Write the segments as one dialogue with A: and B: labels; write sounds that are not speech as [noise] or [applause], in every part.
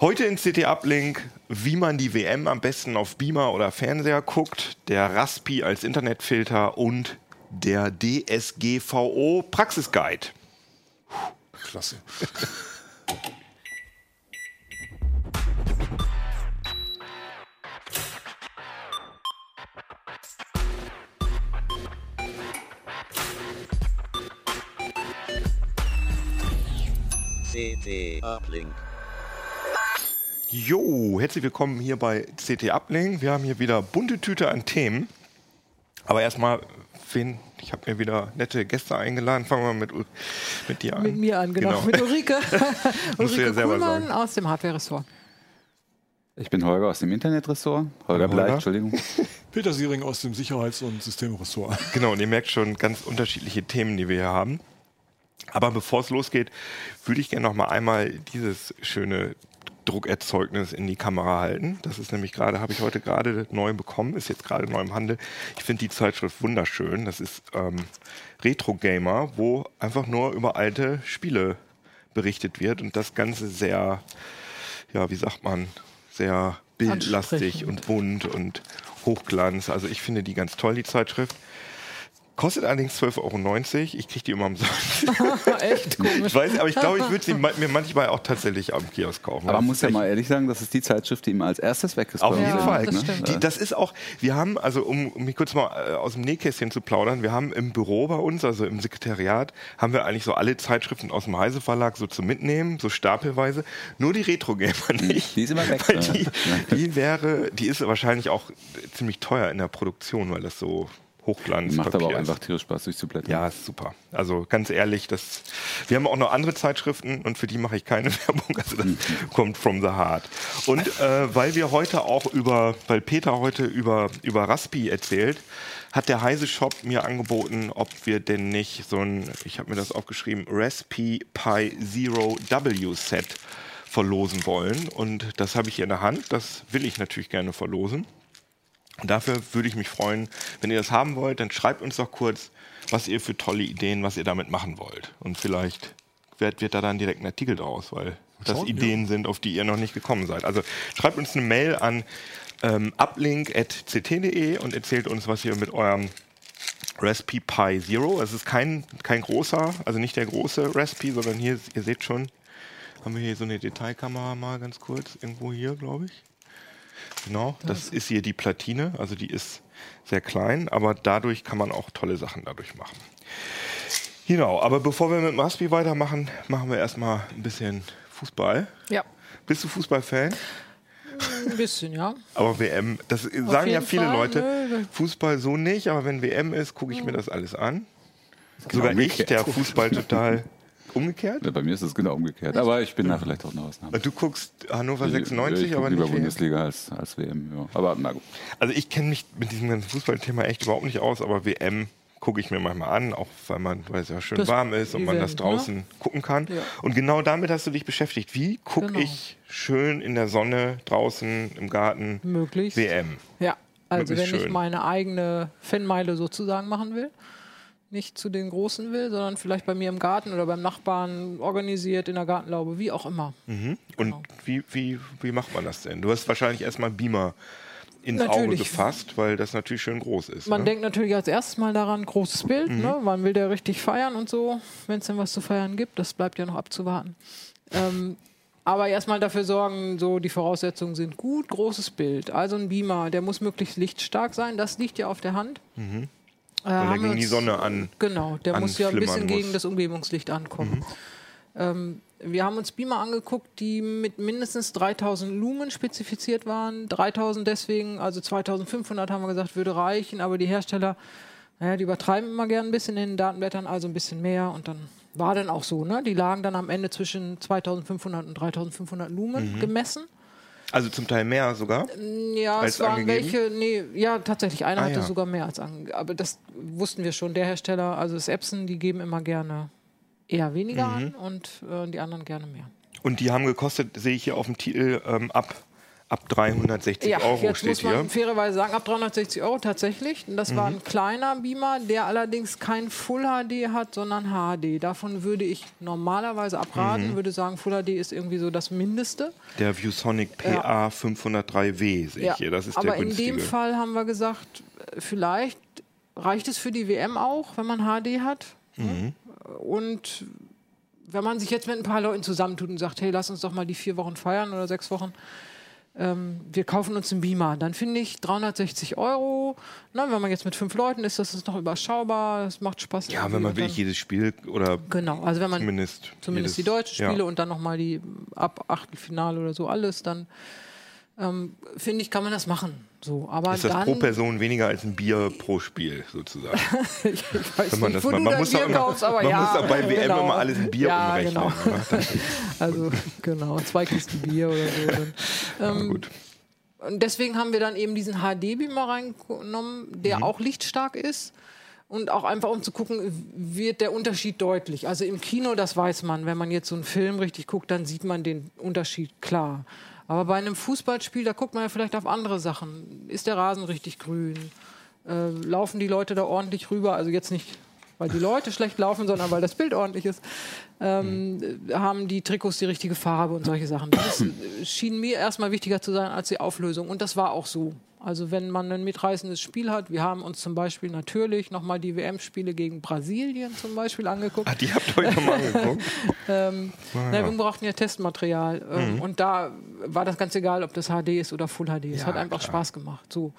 A: Heute in CT Uplink, wie man die WM am besten auf Beamer oder Fernseher guckt, der Raspi als Internetfilter und der DSGVO Praxisguide.
B: Klasse.
C: CT Uplink.
A: Jo, herzlich willkommen hier bei CT Uplink. Wir haben hier wieder bunte Tüte an Themen. Aber erstmal, wen, ich habe mir wieder nette Gäste eingeladen. Fangen wir mit, mit dir an.
D: Mit mir an, genau.
A: Genau.
D: Mit Ulrike. [laughs] [laughs]
A: Ja
D: Ulrike
A: selber
D: Kuhlmann aus dem Hardware-Ressort.
E: Ich bin Holger aus dem Internetressort. Holger
A: Holger.
E: Bleich, Entschuldigung. [laughs]
B: Peter Siering aus dem Sicherheits- und Systemressort.
A: Genau, und ihr merkt schon ganz unterschiedliche Themen, die wir hier haben. Aber bevor es losgeht, würde ich gerne noch mal einmal dieses schöne Druckerzeugnis in die Kamera halten. Das ist nämlich gerade, habe ich heute gerade neu bekommen, ist jetzt gerade neu im Handel. Ich finde die Zeitschrift wunderschön. Das ist ähm, Retro Gamer, wo einfach nur über alte Spiele berichtet wird und das Ganze sehr, ja, wie sagt man, sehr bildlastig und bunt und Hochglanz. Also ich finde die ganz toll, die Zeitschrift. Kostet allerdings 12,90 Euro. Ich kriege die immer umsonst. [laughs]
D: Echt komisch.
A: Ich weiß, aber ich glaube, ich würde sie mir manchmal auch tatsächlich am Kiosk kaufen.
E: Aber
A: Das
E: man muss ja mal ehrlich sagen, das ist die Zeitschrift, die ihm als erstes weg ist.
A: Auf jeden
E: im
A: Fall.
D: Das
E: ne?
D: stimmt.
A: Die, das ist auch, wir haben, also um, um mich kurz mal äh, aus dem Nähkästchen zu plaudern, wir haben im Büro bei uns, also im Sekretariat, haben wir eigentlich so alle Zeitschriften aus dem Heise Verlag so zum Mitnehmen, so stapelweise. Nur die Retro Gamer nicht.
E: Die ist immer weg.
A: Weil
E: ne?
A: die, die wäre, die ist wahrscheinlich auch ziemlich teuer in der Produktion, weil das so Hochglanz
E: Macht aber auch einfach tierisch Spaß durchzublättern.
A: Ja, ist super. Also ganz ehrlich, das, wir haben auch noch andere Zeitschriften und für die mache ich keine [laughs] Werbung. Also das kommt from the heart. Und äh, weil wir heute auch über, weil Peter heute über, über Raspi erzählt, hat der Heise Shop mir angeboten, ob wir denn nicht so ein, ich habe mir das aufgeschrieben, Raspi Pi Zero W Set verlosen wollen. Und das habe ich hier in der Hand. Das will ich natürlich gerne verlosen. Und dafür würde ich mich freuen, wenn ihr das haben wollt, dann schreibt uns doch kurz, was ihr für tolle Ideen, was ihr damit machen wollt. Und vielleicht wird, wird da dann direkt ein Artikel draus, weil das
B: Schauen,
A: Ideen sind, auf die ihr noch nicht gekommen seid. Also schreibt uns eine Mail an ähm, uplink.ct.de und erzählt uns, was ihr mit eurem Raspi Pi Zero, es ist kein, kein großer, also nicht der große Raspi, sondern hier, ihr seht schon, haben wir hier so eine Detailkamera mal ganz kurz, irgendwo hier, glaube ich. Genau, das ist hier die Platine, also die ist sehr klein, aber dadurch kann man auch tolle Sachen dadurch machen. Genau, aber bevor wir mit dem Raspi weitermachen, machen wir erstmal ein bisschen Fußball.
D: Ja,
A: Bist du Fußballfan?
D: ein bisschen, ja.
A: Aber WM, das sagen ja viele
D: Fall,
A: Leute,
D: nö.
A: Fußball so nicht, aber wenn WM ist, gucke ich mir das alles an. Sogar ich,
E: umgekehrt.
A: der Fußball total umgekehrt.
E: Ja, Bei mir ist es genau umgekehrt. Aber ich bin da vielleicht auch eine Ausnahme.
A: Du guckst Hannover
E: Ich-
A: 96,
E: ich guck
A: aber
E: lieber
A: nicht WM.
E: Bundesliga als, als WM. Ja. Aber na gut.
A: Also ich kenne mich mit diesem ganzen Fußballthema echt überhaupt nicht aus, aber WM gucke ich mir manchmal an, auch weil man, weil es ja schön
D: Das
A: warm ist und man das
D: Event,
A: draußen gucken kann.
D: Ja.
A: Und genau damit hast du dich beschäftigt. Wie gucke
D: Genau.
A: ich schön in der Sonne draußen im Garten
D: Möglichst.
A: WM?
D: Ja, also
A: Möglichst
D: wenn ich
A: schön.
D: meine eigene Fanmeile sozusagen machen will, nicht zu den Großen will, sondern vielleicht bei mir im Garten oder beim Nachbarn organisiert in der Gartenlaube, wie auch immer.
A: Und
D: Genau.
A: wie, wie, wie macht man das denn? Du hast wahrscheinlich erstmal Beamer ins Auge
D: Natürlich.
A: gefasst, weil das natürlich schön groß ist.
D: Man
A: ne?
D: denkt natürlich als erstes mal daran, großes Bild,
A: Mhm.
D: ne? man will der richtig feiern und so, wenn es denn was zu feiern gibt, das bleibt ja noch abzuwarten. Ähm, aber erstmal dafür sorgen, so die Voraussetzungen sind gut, großes Bild. Also ein Beamer, der muss möglichst lichtstark sein, das liegt ja auf der Hand.
A: Mhm. Er
D: haben wir
A: gegen die Sonne an.
D: Genau, der muss ja ein bisschen
A: muss. Mhm.
D: gegen das Umgebungslicht ankommen. Ähm, wir haben uns Beamer angeguckt, die mit mindestens 3000 Lumen spezifiziert waren. 3000 deswegen, also 2500 haben wir gesagt, würde reichen, aber die Hersteller, naja, die übertreiben immer gern ein bisschen in den Datenblättern, also ein bisschen mehr und dann war dann auch so, ne? Die lagen dann am Ende zwischen 2500 und 3500 Lumen
A: Mhm.
D: gemessen.
A: Also zum Teil mehr sogar.
D: Ja,
A: Als
D: es waren
A: angegeben?
D: welche, nee, ja, tatsächlich, einer
A: Ah,
D: hatte
A: ja.
D: sogar mehr als angegeben. Aber das wussten wir schon. Der Hersteller, also das Epson, die geben immer gerne eher weniger
A: Mhm.
D: an und äh, die anderen gerne mehr.
A: Und die haben gekostet, sehe ich hier auf dem Titel, ähm, ab ab 360
D: Ja,
A: Euro
D: jetzt
A: steht
D: muss man
A: hier. Mhm.
D: fairerweise sagen, ab 360 Euro tatsächlich. Das war ein kleiner Beamer, der allerdings kein Full HD hat, sondern HD. Davon würde ich normalerweise
A: Mhm.
D: abraten, würde sagen, Full HD ist irgendwie so das Mindeste.
A: Der ViewSonic PA 503W sehe ich hier. Das ist
D: Aber
A: der
D: in
A: günstige.
D: dem Fall haben wir gesagt, vielleicht reicht es für die WM auch, wenn man HD hat.
A: Mhm.
D: Und wenn man sich jetzt mit ein paar Leuten zusammentut und sagt, hey, lass uns doch mal die vier Wochen feiern oder sechs Wochen, ähm, wir kaufen uns einen Beamer, dann finde ich 360 Euro. Na, wenn man jetzt mit fünf Leuten ist, das ist noch überschaubar, das macht Spaß.
A: ja, wenn man wirklich jedes Spiel oder
D: Genau, also wenn man
A: zumindest,
D: zumindest
A: jedes,
D: die deutschen Spiele
A: Ja.
D: und dann nochmal die ab Achtelfinale oder so alles, dann ähm, finde ich, kann man das machen. So, aber
A: Ist das
D: dann,
A: pro Person weniger als ein Bier pro Spiel sozusagen? [laughs]
D: ich weiß
A: Wenn man
D: nicht,
A: das mal, man muss
D: Bier
A: immer,
D: kaufst, aber
A: man
D: ja,
A: muss doch bei WM
D: genau.
A: immer alles in Bier
D: ja,
A: umrechnen.
D: Genau. [laughs]
A: ne? Das-
D: Also genau, zwei Kisten Bier oder so. [laughs] Ähm,
A: gut.
D: Und deswegen haben wir dann eben diesen HD-Beamer reingenommen,
A: Mhm.
D: der auch lichtstark ist. Und auch einfach, um zu gucken, wird der Unterschied deutlich. Also im Kino, das weiß man. Wenn man jetzt so einen Film richtig guckt, dann sieht man den Unterschied klar. Aber bei einem Fußballspiel, da guckt man ja vielleicht auf andere Sachen. Ist der Rasen richtig grün? Äh, laufen die Leute da ordentlich rüber? Also jetzt nicht, weil die Leute schlecht laufen, sondern weil das Bild ordentlich ist. Ähm, äh, Haben die Trikots die richtige Farbe und solche Sachen. Das äh, schien mir erstmal wichtiger zu sein als die Auflösung. Und das war auch so. Also wenn man ein mitreißendes Spiel hat, wir haben uns zum Beispiel natürlich nochmal die WM-Spiele gegen Brasilien zum Beispiel angeguckt.
A: Ah, die habt ihr euch nochmal angeguckt? [laughs]
D: Ähm, na, wir brauchten ja Testmaterial. Ähm,
A: Mhm.
D: Und da war das ganz egal, ob das HD ist oder Full HD. Es
A: Ja,
D: hat einfach
A: klar.
D: Spaß gemacht. So.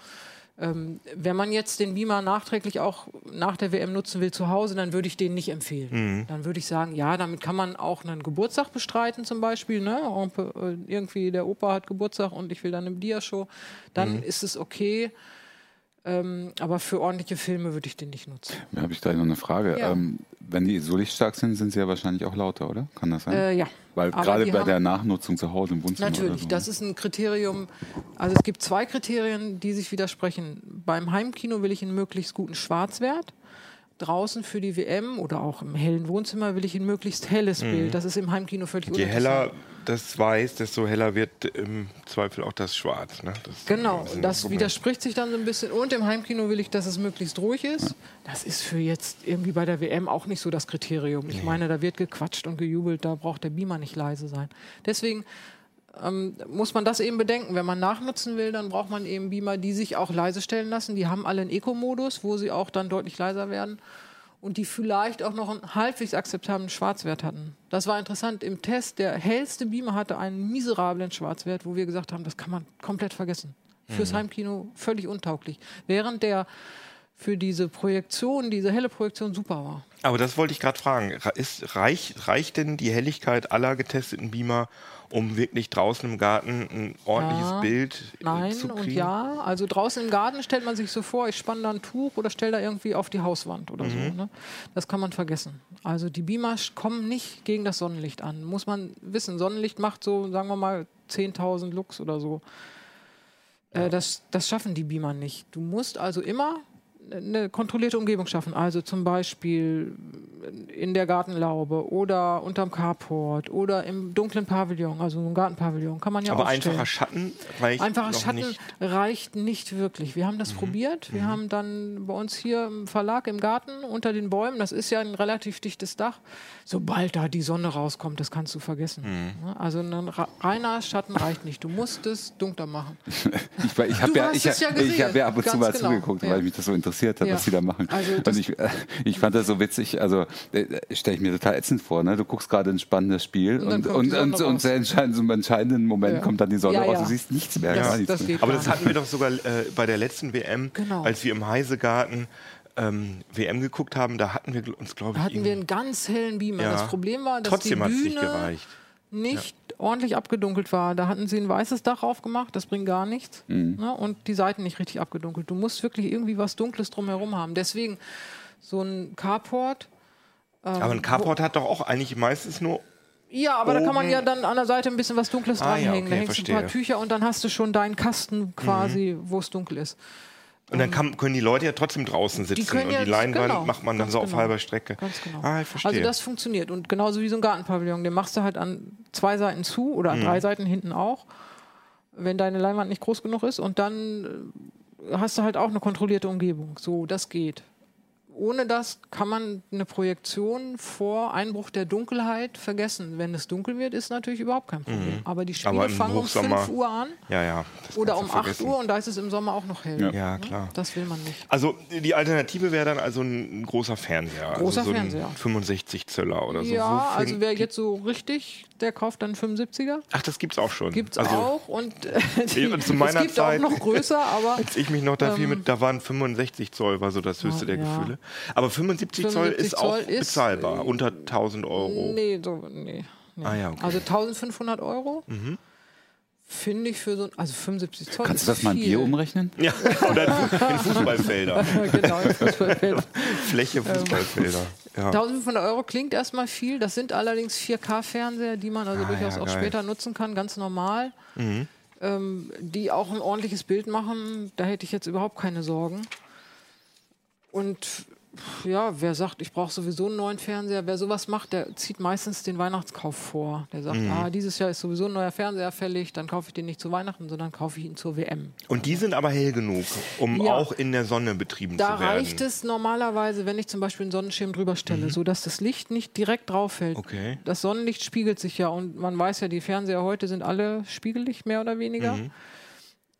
D: Ähm, wenn man jetzt den Beamer nachträglich auch nach der WM nutzen will zu Hause, dann würde ich den nicht empfehlen.
A: Mhm.
D: Dann würde ich sagen, ja, damit kann man auch einen Geburtstag bestreiten zum Beispiel. Ne? Äh, Irgendwie der Opa hat Geburtstag und ich will dann eine Dia-Show. Dann
A: Mhm.
D: ist es okay. Ähm, aber für ordentliche Filme würde ich den nicht nutzen.
E: Da habe ich gleich noch eine Frage.
D: Ja.
E: Ähm, wenn die so lichtstark sind, sind sie ja wahrscheinlich auch lauter, oder? Kann das sein?
D: Äh, ja.
E: Weil
D: Aber
E: gerade bei der Nachnutzung zu Hause im Wohnzimmer.
D: Natürlich,
E: so.
D: das ist ein Kriterium. Also es gibt zwei Kriterien, die sich widersprechen. Beim Heimkino will ich einen möglichst guten Schwarzwert. Draußen für die WM oder auch im hellen Wohnzimmer will ich ein möglichst helles Bild. Das ist im Heimkino völlig
A: Mhm. Je heller das Weiß, desto heller wird im Zweifel auch das Schwarz. Ne? Das
D: Genau, das
A: Problem.
D: widerspricht sich dann so ein bisschen. Und im Heimkino will ich, dass es möglichst ruhig ist. Das ist für jetzt irgendwie bei der WM auch nicht so das Kriterium. Ich meine, da wird gequatscht und gejubelt, da braucht der Beamer nicht leise sein. Deswegen ähm, muss man das eben bedenken. Wenn man nachnutzen will, dann braucht man eben Beamer, die sich auch leise stellen lassen. Die haben alle einen Eco-Modus, wo sie auch dann deutlich leiser werden. Und die vielleicht auch noch einen halbwegs akzeptablen Schwarzwert hatten. Das war interessant. Im Test, der hellste Beamer hatte einen miserablen Schwarzwert, wo wir gesagt haben, das kann man komplett vergessen. Fürs Heimkino völlig untauglich. Während der für diese Projektion, diese helle Projektion super war.
A: Aber das wollte ich gerade fragen. Ra- Ist, reicht, reicht denn die Helligkeit aller getesteten Beamer, um wirklich draußen im Garten ein ordentliches
D: Ja,
A: Bild äh,
D: Nein
A: zu kriegen?
D: und ja. Also draußen im Garten stellt man sich so vor, ich spanne da ein Tuch oder stelle da irgendwie auf die Hauswand oder
A: Mhm.
D: so. Ne? Das kann man vergessen. Also die Beamer kommen nicht gegen das Sonnenlicht an. Muss man wissen, Sonnenlicht macht so, sagen wir mal, 10.000 Lux oder so. Äh, das, das schaffen die Beamer nicht. Du musst also immer eine kontrollierte Umgebung schaffen. Also zum Beispiel in der Gartenlaube oder unterm Carport oder im dunklen Pavillon, also im Gartenpavillon. Kann man ja
A: Aber
D: aufstellen.
A: einfacher Schatten reicht
D: Einfacher Schatten
A: nicht. Mhm.
D: reicht nicht wirklich. Wir haben das probiert. Wir haben dann bei uns hier im Verlag im Garten unter den Bäumen, das ist ja ein relativ dichtes Dach, sobald da die Sonne rauskommt, das kannst du vergessen.
A: Mhm.
D: Also ein reiner Schatten reicht nicht. Du musst es dunkler machen. [laughs]
E: Ich, ich habe ja, ich,
D: ja
E: hab- ich
D: gesehen.
E: hab ja ab und zu mal
D: genau.
E: zugeguckt,
D: Ja.
E: weil mich das so interessiert hat,
D: Ja.
E: was sie da machen.
D: Also
E: und ich, äh, ich fand das so witzig, also äh, stelle ich mir total ätzend vor, ne? Du guckst gerade ein spannendes Spiel
D: Und
E: und, und, und, sehr entscheidend, so im entscheidenden Moment
D: Ja.
E: kommt dann die Sonne
D: Ja,
E: raus,
D: ja.
E: du siehst nichts mehr.
D: Das-
E: gar nichts
D: das
E: mehr.
A: Aber das hatten wir doch sogar äh, bei der letzten WM,
D: Genau.
A: als wir im Heisegarten ähm, WM geguckt haben, da hatten wir uns, glaube
D: Da
A: ich,
D: hatten wir einen ganz hellen Beamer.
A: Ja.
D: Das Problem war, dass
A: trotzdem
D: die
A: hat es
D: Bühne
A: nicht gereicht.
D: nicht ordentlich abgedunkelt war. Da hatten sie ein weißes Dach aufgemacht, das bringt gar nichts.
A: Mhm.
D: Ne? Und die Seiten nicht richtig abgedunkelt. Du musst wirklich irgendwie was Dunkles drumherum haben. Deswegen so ein Carport.
A: Aber ein Carport hat doch auch eigentlich meistens nur
D: Ja, aber da kann man
A: Oben-
D: ja dann an der Seite ein bisschen was Dunkles
A: Ah, ja,
D: dranhängen.
A: okay,
D: da hängst du ein paar. Tücher und dann hast du schon deinen Kasten quasi, wo es dunkel ist.
A: Und dann kann, können die Leute ja trotzdem draußen sitzen
D: können
A: und
D: ja-
A: die Leinwand
D: genau,
A: macht man dann so auf
D: genau.
A: halber Strecke.
D: Ganz genau.
A: Ah, ich verstehe.
D: Also das funktioniert. Und genauso wie so ein Gartenpavillon, den machst du halt an zwei Seiten zu oder
A: Mhm.
D: an drei Seiten hinten auch. wenn deine Leinwand nicht groß genug ist. Und dann äh, hast du halt auch eine kontrollierte Umgebung. So, das geht. Ohne das kann man eine Projektion vor Einbruch der Dunkelheit vergessen. Wenn es dunkel wird, ist natürlich überhaupt kein Problem. Aber die Spiele
A: Mhm. Aber
D: fangen um
A: Hochsommer-
D: 5 Uhr an
A: Ja, ja.
D: oder um
A: du
D: 8
A: vergessen.
D: Uhr und da ist es im Sommer auch noch hell.
E: Ja.
A: Ja, klar.
D: Das will man nicht.
A: Also die Alternative wäre dann also ein großer Fernseher.
D: Großer
A: also so
D: Fernseher.
A: 65 Zöller oder so.
D: ja,
A: Wofür-
D: also wer jetzt so richtig, der kauft dann 75er.
A: Ach, das gibt's auch schon.
D: Gibt's
A: also,
D: auch und äh, die, [laughs]
A: Ja, zu meiner
D: es gibt
A: Zeit-
D: auch noch größer, aber [laughs]
A: Als ich mich noch da viel mit, da waren 65 Zoll, war so das höchste der
D: ja.
A: Gefühle. Aber 75 Zoll
D: 75
A: ist auch
D: Zoll ist,
A: bezahlbar,
D: äh,
A: unter 1000 Euro.
D: nee, so nee. nee.
A: Ah ja, okay. Mhm.
D: Also 1500 Euro. Finde ich für so ein, also 75 Zoll.
E: Kannst du
D: ist
E: das mal in
D: viel.
E: Bier umrechnen? [laughs]
A: Ja, oder in [laughs] Fußballfelder. [laughs]
D: genau, das Fußballfeld.
A: Fläche Fußballfelder. Ja.
D: 1500 Euro klingt erstmal viel. Das sind allerdings 4K-Fernseher, die man also
A: Ah,
D: durchaus
A: ja,
D: auch
A: geil. Mhm.
D: später nutzen kann, ganz normal. Ähm, die auch ein ordentliches Bild machen. Da hätte ich jetzt überhaupt keine Sorgen. Und ja, wer sagt, ich brauche sowieso einen neuen Fernseher, wer sowas macht, der zieht meistens den Weihnachtskauf vor. Der sagt,
A: Mhm.
D: ah, dieses Jahr ist sowieso ein neuer Fernseher fällig, dann kaufe ich den nicht zu Weihnachten, sondern kaufe ich ihn zur WM.
A: Und die sind aber hell genug, um
D: Ja.
A: auch in der Sonne betrieben
D: Da
A: zu werden.
D: reicht es normalerweise, wenn ich zum Beispiel einen Sonnenschirm drüber stelle, sodass das Licht nicht direkt drauf fällt.
A: Mhm. Okay.
D: Das Sonnenlicht spiegelt sich ja und man weiß ja, die Fernseher heute sind alle spiegelig, mehr oder weniger.
A: Mhm.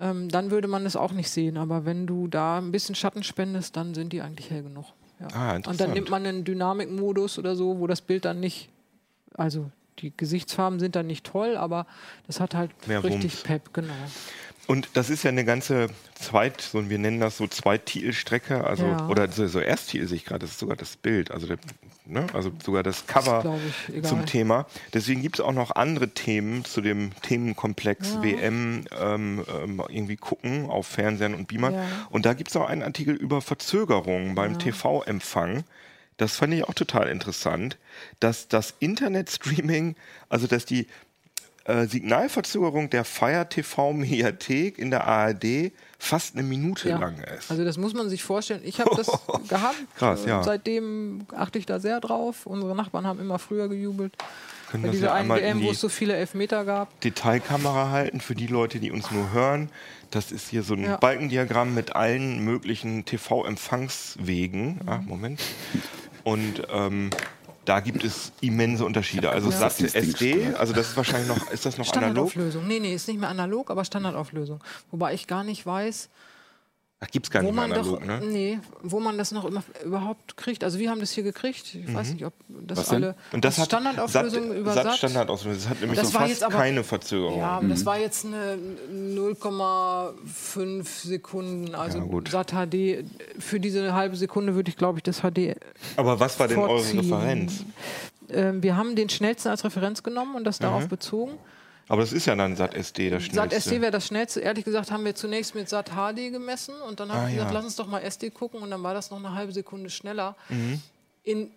D: Ähm, dann würde man es auch nicht sehen. Aber wenn du da ein bisschen Schatten spendest, dann sind die eigentlich hell genug. Ja.
A: Ah,
D: und dann nimmt man einen Dynamikmodus oder so, wo das Bild dann nicht, also die Gesichtsfarben sind dann nicht toll, aber das hat halt
A: Mehr
D: richtig
A: Wumms.
D: Pep, genau.
A: Und das ist ja eine ganze Zweit, so, wir nennen das so Zweititelstrecke, also
D: Ja.
A: oder so, so Ersttitel sehe ich gerade, das ist sogar das Bild, also, der, ne, also sogar das Cover
D: ich,
A: zum Thema. Deswegen gibt es auch noch andere Themen zu dem Themenkomplex
D: Ja.
A: WM ähm, ähm, irgendwie gucken auf Fernsehern und Beamern.
D: Ja.
A: Und da gibt es auch einen Artikel über Verzögerungen beim TV-Empfang. Das fand ich auch total interessant, dass das Internetstreaming, also dass die äh, Signalverzögerung der Fire TV Mediathek in der ARD fast eine Minute
D: Ja.
A: lang ist.
D: Also das muss man sich vorstellen. Ich habe das [laughs] gehabt.
A: Krass, ja.
D: Seitdem achte ich da sehr drauf. Unsere Nachbarn haben immer früher gejubelt.
A: Können
D: Bei dieser
A: ja
D: einen WM, wo es so viele Elfmeter gab.
A: Detailkamera halten für die Leute, die uns nur hören. Das ist hier so ein
D: Ja.
A: Balkendiagramm mit allen möglichen TV-Empfangswegen.
D: Mhm.
A: Ah, Moment. Und ähm, da gibt es immense Unterschiede. Also
E: Ja.
A: SAT SD, also das ist wahrscheinlich noch, ist das noch analog?
D: Standardauflösung. Nee, nee, ist nicht mehr analog, aber Standardauflösung. Wobei ich gar nicht weiß,
A: Ach, gibt's gar
D: wo
A: nicht mehr
D: man
A: analog,
D: doch,
A: ne?
D: nee, wo man das noch immer überhaupt kriegt. Also wir haben das hier gekriegt. Ich weiß nicht, ob das
E: Was
D: alle
A: Mhm. Und das hat
D: Standardauflösung
A: SAT,
D: über
A: SAT. Standardauflösung. Das hat nämlich
D: Das
A: so
D: war
A: fast
D: jetzt aber-
A: keine Verzögerung.
D: Ja, aber das war jetzt eine 0,5 Sekunden. Also
A: Ja.
D: SAT HD. Für diese halbe Sekunde würde ich, glaube ich, das HD.
A: Aber was war denn eure
D: vorziehen.
A: Referenz?
D: Ähm, wir haben den schnellsten als Referenz genommen und das darauf
A: Mhm.
D: bezogen.
A: Aber das ist ja dann SAT SD, das schnellste.
D: SD wäre das schnellste. Ehrlich gesagt haben wir zunächst mit SAT HD gemessen und dann habe
A: Ah,
D: ich gesagt,
A: ja.
D: lass uns doch mal SD gucken und dann war das noch eine halbe Sekunde schneller.
A: Mhm.
D: In,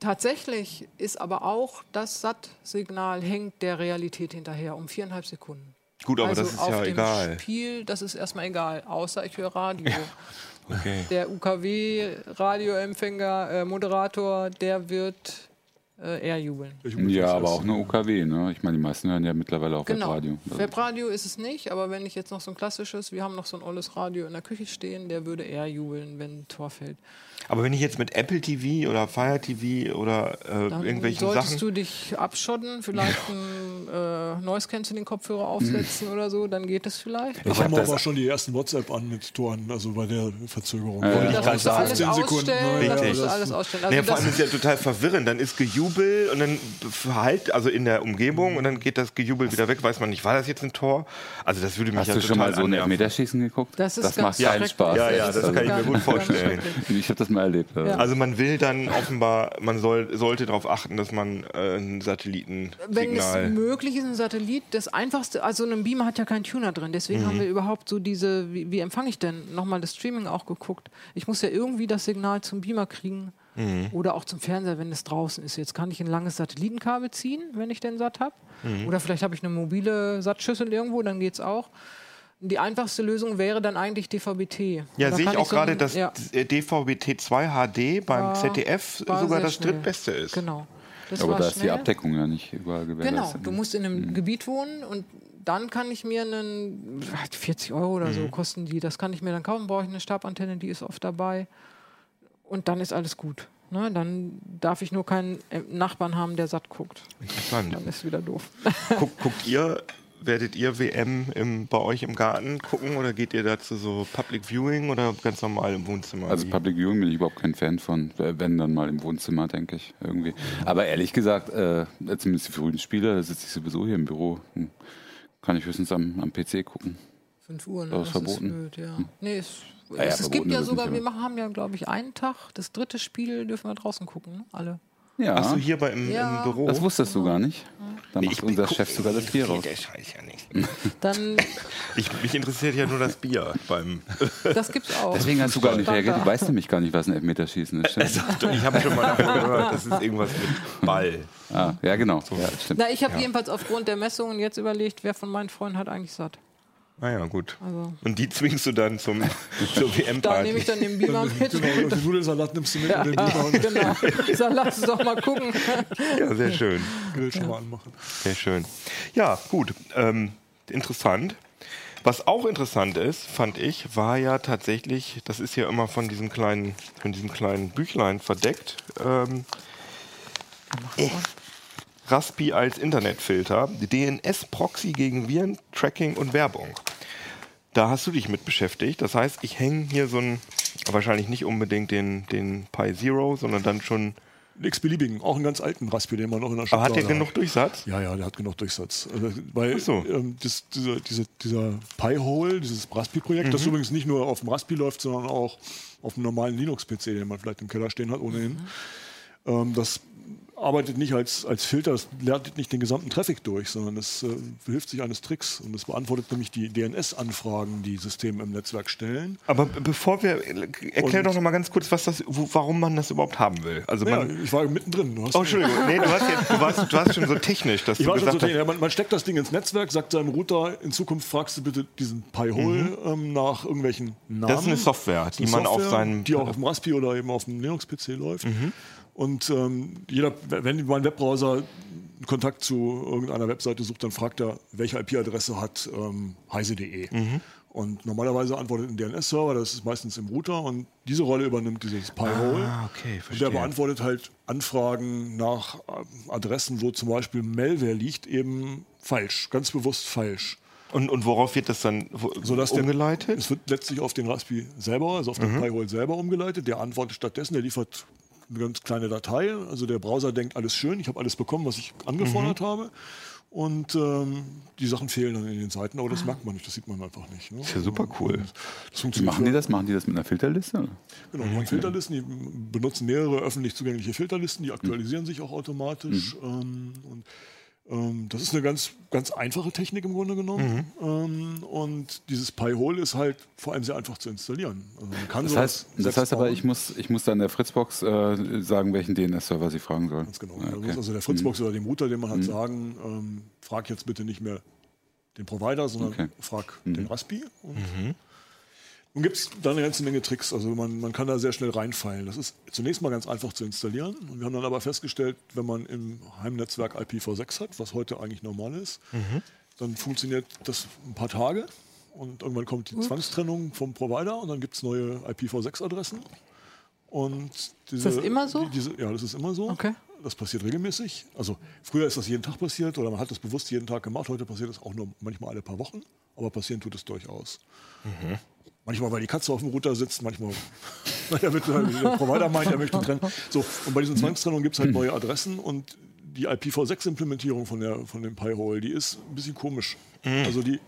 D: tatsächlich ist aber auch das SAT-Signal hängt der Realität hinterher um viereinhalb Sekunden.
A: Gut, aber
D: also
A: das ist
D: auf
A: ja
D: dem
A: egal.
D: Spiel, das ist erstmal egal, außer ich höre Radio.
A: Okay.
D: Der UKW-Radioempfänger, äh, Moderator, der wird äh, eher jubeln.
E: Ja, aber auch eine UKW, ne? Ich meine, die meisten hören ja mittlerweile auch
D: Genau.
E: Webradio. Also,
D: Webradio ist es nicht, aber wenn ich jetzt noch so ein klassisches, wir haben noch so ein olles Radio in der Küche stehen, der würde eher jubeln, wenn ein Tor fällt.
A: Aber wenn ich jetzt mit Apple TV oder Fire TV oder äh,
D: Dann
A: irgendwelchen
D: solltest
A: Sachen.
D: du dich abschotten, vielleicht ein äh, Noise Cancelling Kopfhörer aufsetzen oder so, dann geht es vielleicht.
B: Ich
E: hab
B: habe
E: das-
B: aber schon die ersten WhatsApp an mit Toren, also bei der Verzögerung. Wollte
E: ja.
B: ich
D: Das musst du alles
B: 15 Sekunden.
D: ausstellen,
B: ne?
D: das
A: Richtig.
D: musst du alles ausstellen. Also
A: Nee, vor
D: das,
A: allem ist ja total verwirrend. Dann ist Gejubel und dann Verhalt, also in der Umgebung und dann geht das Gejubel wieder weg. Weiß man nicht, war das jetzt ein Tor? Also das würde mich
E: Hast
A: ja
E: du schon mal so ein. Elfmeterschießen geguckt?
D: Das ist
E: das
D: ganz
E: macht keinen. Spaß.
A: Ja, ja, das kann ich mir gut vorstellen.
E: Ich habe das mal erlebt. Ja.
A: Also man will dann offenbar, man soll, sollte darauf achten, dass man äh, ein
D: Wenn es
A: Satellitensignal.
D: möglich ist, ein Satellit, das einfachste, also ein Beamer hat ja keinen Tuner drin, deswegen
A: Mhm.
D: haben wir überhaupt so diese, wie, wie empfange ich denn? Nochmal das Streaming auch geguckt. Ich muss ja irgendwie das Signal zum Beamer kriegen
A: Mhm.
D: oder auch zum Fernseher, wenn es draußen ist. Jetzt kann ich ein langes Satellitenkabel ziehen, wenn ich den Sat habe.
A: Mhm.
D: Oder vielleicht habe ich eine mobile Sattschüssel irgendwo, dann geht es auch. Die einfachste Lösung wäre dann eigentlich DVB-T.
A: Ja,
D: Da
A: sehe ich auch
D: so
A: gerade, dass
D: ja,
A: äh, DVB-T2 HD beim
D: War-
A: ZDF
D: war
A: sogar das
D: schnell.
A: drittbeste ist.
D: Genau. Das
E: Aber
D: war
E: da ist die. Abdeckung ja nicht überall
D: Genau,
E: gewährleistet.
D: du musst in einem
A: Mhm.
D: Gebiet wohnen und dann kann ich mir einen 40 Euro oder so kosten die. Das kann ich mir dann kaufen. Brauche ich eine Stabantenne, die ist oft dabei. Und dann ist alles gut. Ne? Dann darf ich nur keinen äh, Nachbarn haben, der satt guckt.
A: Interessant.
D: Dann ist wieder doof.
A: Guck, guckt ihr, werdet ihr WM im, bei euch im Garten gucken oder geht ihr dazu so Public Viewing oder ganz normal im Wohnzimmer?
E: Also? Public Viewing bin ich überhaupt kein Fan von, wenn dann mal im Wohnzimmer, denke ich, irgendwie. Aber ehrlich gesagt, äh, zumindest die frühen Spiele, da sitze ich sowieso hier im Büro, hm, kann ich höchstens am, am PC gucken.
D: 5 Uhr, ne?
E: Das ist verboten.
D: blöd, ja. Nee, es,
E: Ah ja,
D: es, es
E: verboten
D: gibt ja
E: ist es
D: sogar, wir machen, haben ja, glaube ich, einen Tag, das dritte Spiel dürfen wir draußen gucken, ne? alle.
E: Ja,
A: Achso, hier bei, im,
D: Ja.
A: im Büro.
E: das wusstest du gar nicht. Da macht
A: Ich-
E: unser Chef sogar das Bier raus.
A: Der Scheiß ja nicht. [laughs]
D: Dann,
A: Ich, mich interessiert ja nur das Bier beim. [laughs]
D: das gibt's auch.
E: Deswegen hast du gar nicht
D: da.
E: Du weißt nämlich gar nicht, was ein Elfmeterschießen ist. stimmt?
A: ich habe schon mal davon [laughs] gehört, das ist irgendwas mit Ball.
E: Ah, ja, genau. Ja, stimmt.
D: Na, ich habe jedenfalls aufgrund der Messungen jetzt überlegt, wer von meinen Freunden hat eigentlich satt.
A: Ah gut.
D: Also,
A: Und die zwingst du dann zum, [laughs] zur
D: da nehme ich
A: WM-Party.
D: dann den Beamer mit.
B: Genau, und den Nudelsalat nimmst du mit
D: Ja,
B: und den Beamer und
D: genau. Sag, lass uns doch mal gucken. [laughs]
A: Ja, sehr schön.
B: Grill schon mal anmachen.
A: Sehr schön. Ja, gut. Ähm, interessant. Was auch interessant ist, fand ich, war ja tatsächlich, das ist ja immer von diesem kleinen, von diesem kleinen Büchlein verdeckt. Ähm, äh, Raspi als Internetfilter, DNS-Proxy gegen Viren, Tracking und Werbung. Da hast du dich mit beschäftigt. Das heißt, ich hänge hier so ein, wahrscheinlich nicht unbedingt den, den Pi Zero, sondern dann schon.
B: Einen x-beliebigen, auch einen ganz alten Raspi, den man noch in der
A: Aber
B: Schublade
A: hat der genug Durchsatz?
B: Ja, ja, der hat genug Durchsatz. Also, weil
A: so.
B: ähm, das, dieser, diese, dieser Pi-Hole, dieses Raspi-Projekt,
A: Mhm.
B: das übrigens nicht nur auf dem Raspi läuft, sondern auch auf einem normalen Linux-PC, den man vielleicht im Keller stehen hat, ohnehin.
A: Mhm.
B: Ähm, das arbeitet nicht als, als Filter, das lernt nicht den gesamten Traffic durch, sondern es äh, behilft sich eines Tricks und es beantwortet nämlich die DNS-Anfragen, die Systeme im Netzwerk stellen.
A: Aber bevor wir, erklär
B: Und-
A: doch noch mal ganz kurz, was das, wo, warum man das überhaupt haben will. Also
B: Ja,
A: man,
B: ich war mittendrin.
A: Oh, Entschuldigung, nee, du, hast jetzt, du, warst, du warst schon so technisch, dass [laughs]
B: Ich
A: du
B: war schon so
A: gesagt
B: technisch. Ja, man, man steckt das Ding ins Netzwerk, sagt seinem Router, in Zukunft fragst du bitte diesen Pi-Hole ähm, nach irgendwelchen Namen.
A: Mhm. das ist eine Software, die
B: Eine
A: man auf
B: Software,
A: seinem,
B: Die auch auf dem Raspi oder eben auf dem Linux-PC läuft.
A: Mhm.
B: Und ähm, jeder, wenn mein Webbrowser einen Kontakt zu irgendeiner Webseite sucht, dann fragt er, welche IP-Adresse hat ähm, heise.de.
A: Mhm.
B: Und normalerweise antwortet ein DNS-Server, das ist meistens im Router und diese Rolle übernimmt dieses Pi-Hole.
A: Ah, okay,
B: Und der beantwortet halt Anfragen nach äh, Adressen, wo zum Beispiel Malware liegt, eben falsch, ganz bewusst falsch.
A: Und, und worauf wird das dann wo,
B: Sodass der-
A: umgeleitet?
B: Es wird letztlich auf den Raspi selber, also auf den
A: Mhm.
B: Pi-Hole selber umgeleitet. Der antwortet stattdessen, der liefert eine ganz kleine Datei. Also der Browser denkt, alles schön, ich habe alles bekommen, was ich angefordert
A: Mhm.
B: habe. Und ähm, die Sachen fehlen dann in den Seiten, aber das merkt man nicht, das sieht man einfach nicht. Ne?
A: ist ja super cool.
E: Wie
B: funktioniert
E: machen die das? Machen die das mit einer Filterliste?
B: Genau, die haben Filterlisten, die benutzen mehrere öffentlich zugängliche Filterlisten, die aktualisieren sich auch automatisch. Ähm, und, ähm, das ist eine ganz, ganz einfache Technik im Grunde genommen. Ähm, und dieses Pi-Hole ist halt vor allem sehr einfach zu installieren. Also man
E: Das heißt, das heißt aber, ich muss, ich muss dann der Fritzbox äh, sagen, welchen DNS-Server sie fragen soll.
B: Ganz genau.
E: Ah, okay.
B: muss also der Fritzbox oder dem Router, den man hat, sagen, ähm, frag jetzt bitte nicht mehr den Provider, sondern
E: Okay.
B: frag den Raspi. Und Nun gibt es da eine ganze Menge Tricks. Also man, man kann da sehr schnell reinfallen. Das ist zunächst mal ganz einfach zu installieren. Und wir haben dann aber festgestellt, wenn man im Heimnetzwerk IPv6 hat, was heute eigentlich normal ist, dann funktioniert das ein paar Tage. Und irgendwann kommt die Zwangstrennung vom Provider und dann gibt es neue IPv6-Adressen. Und diese,
D: das immer so?
B: die- Diese, ja, das ist immer so.
D: Okay.
B: Das passiert regelmäßig. Also früher ist das jeden Tag passiert oder man hat das bewusst jeden Tag gemacht. Heute passiert das auch nur manchmal alle paar Wochen. Aber passieren tut es durchaus. Manchmal, weil die Katze auf dem Router sitzt, manchmal, [laughs] weil der, der Provider meint, er möchte trennen. So, und bei diesen Zwangstrennungen gibt es halt neue Adressen und die IPv6-Implementierung von, der, von dem Pi-Hole, die ist ein bisschen komisch. Also die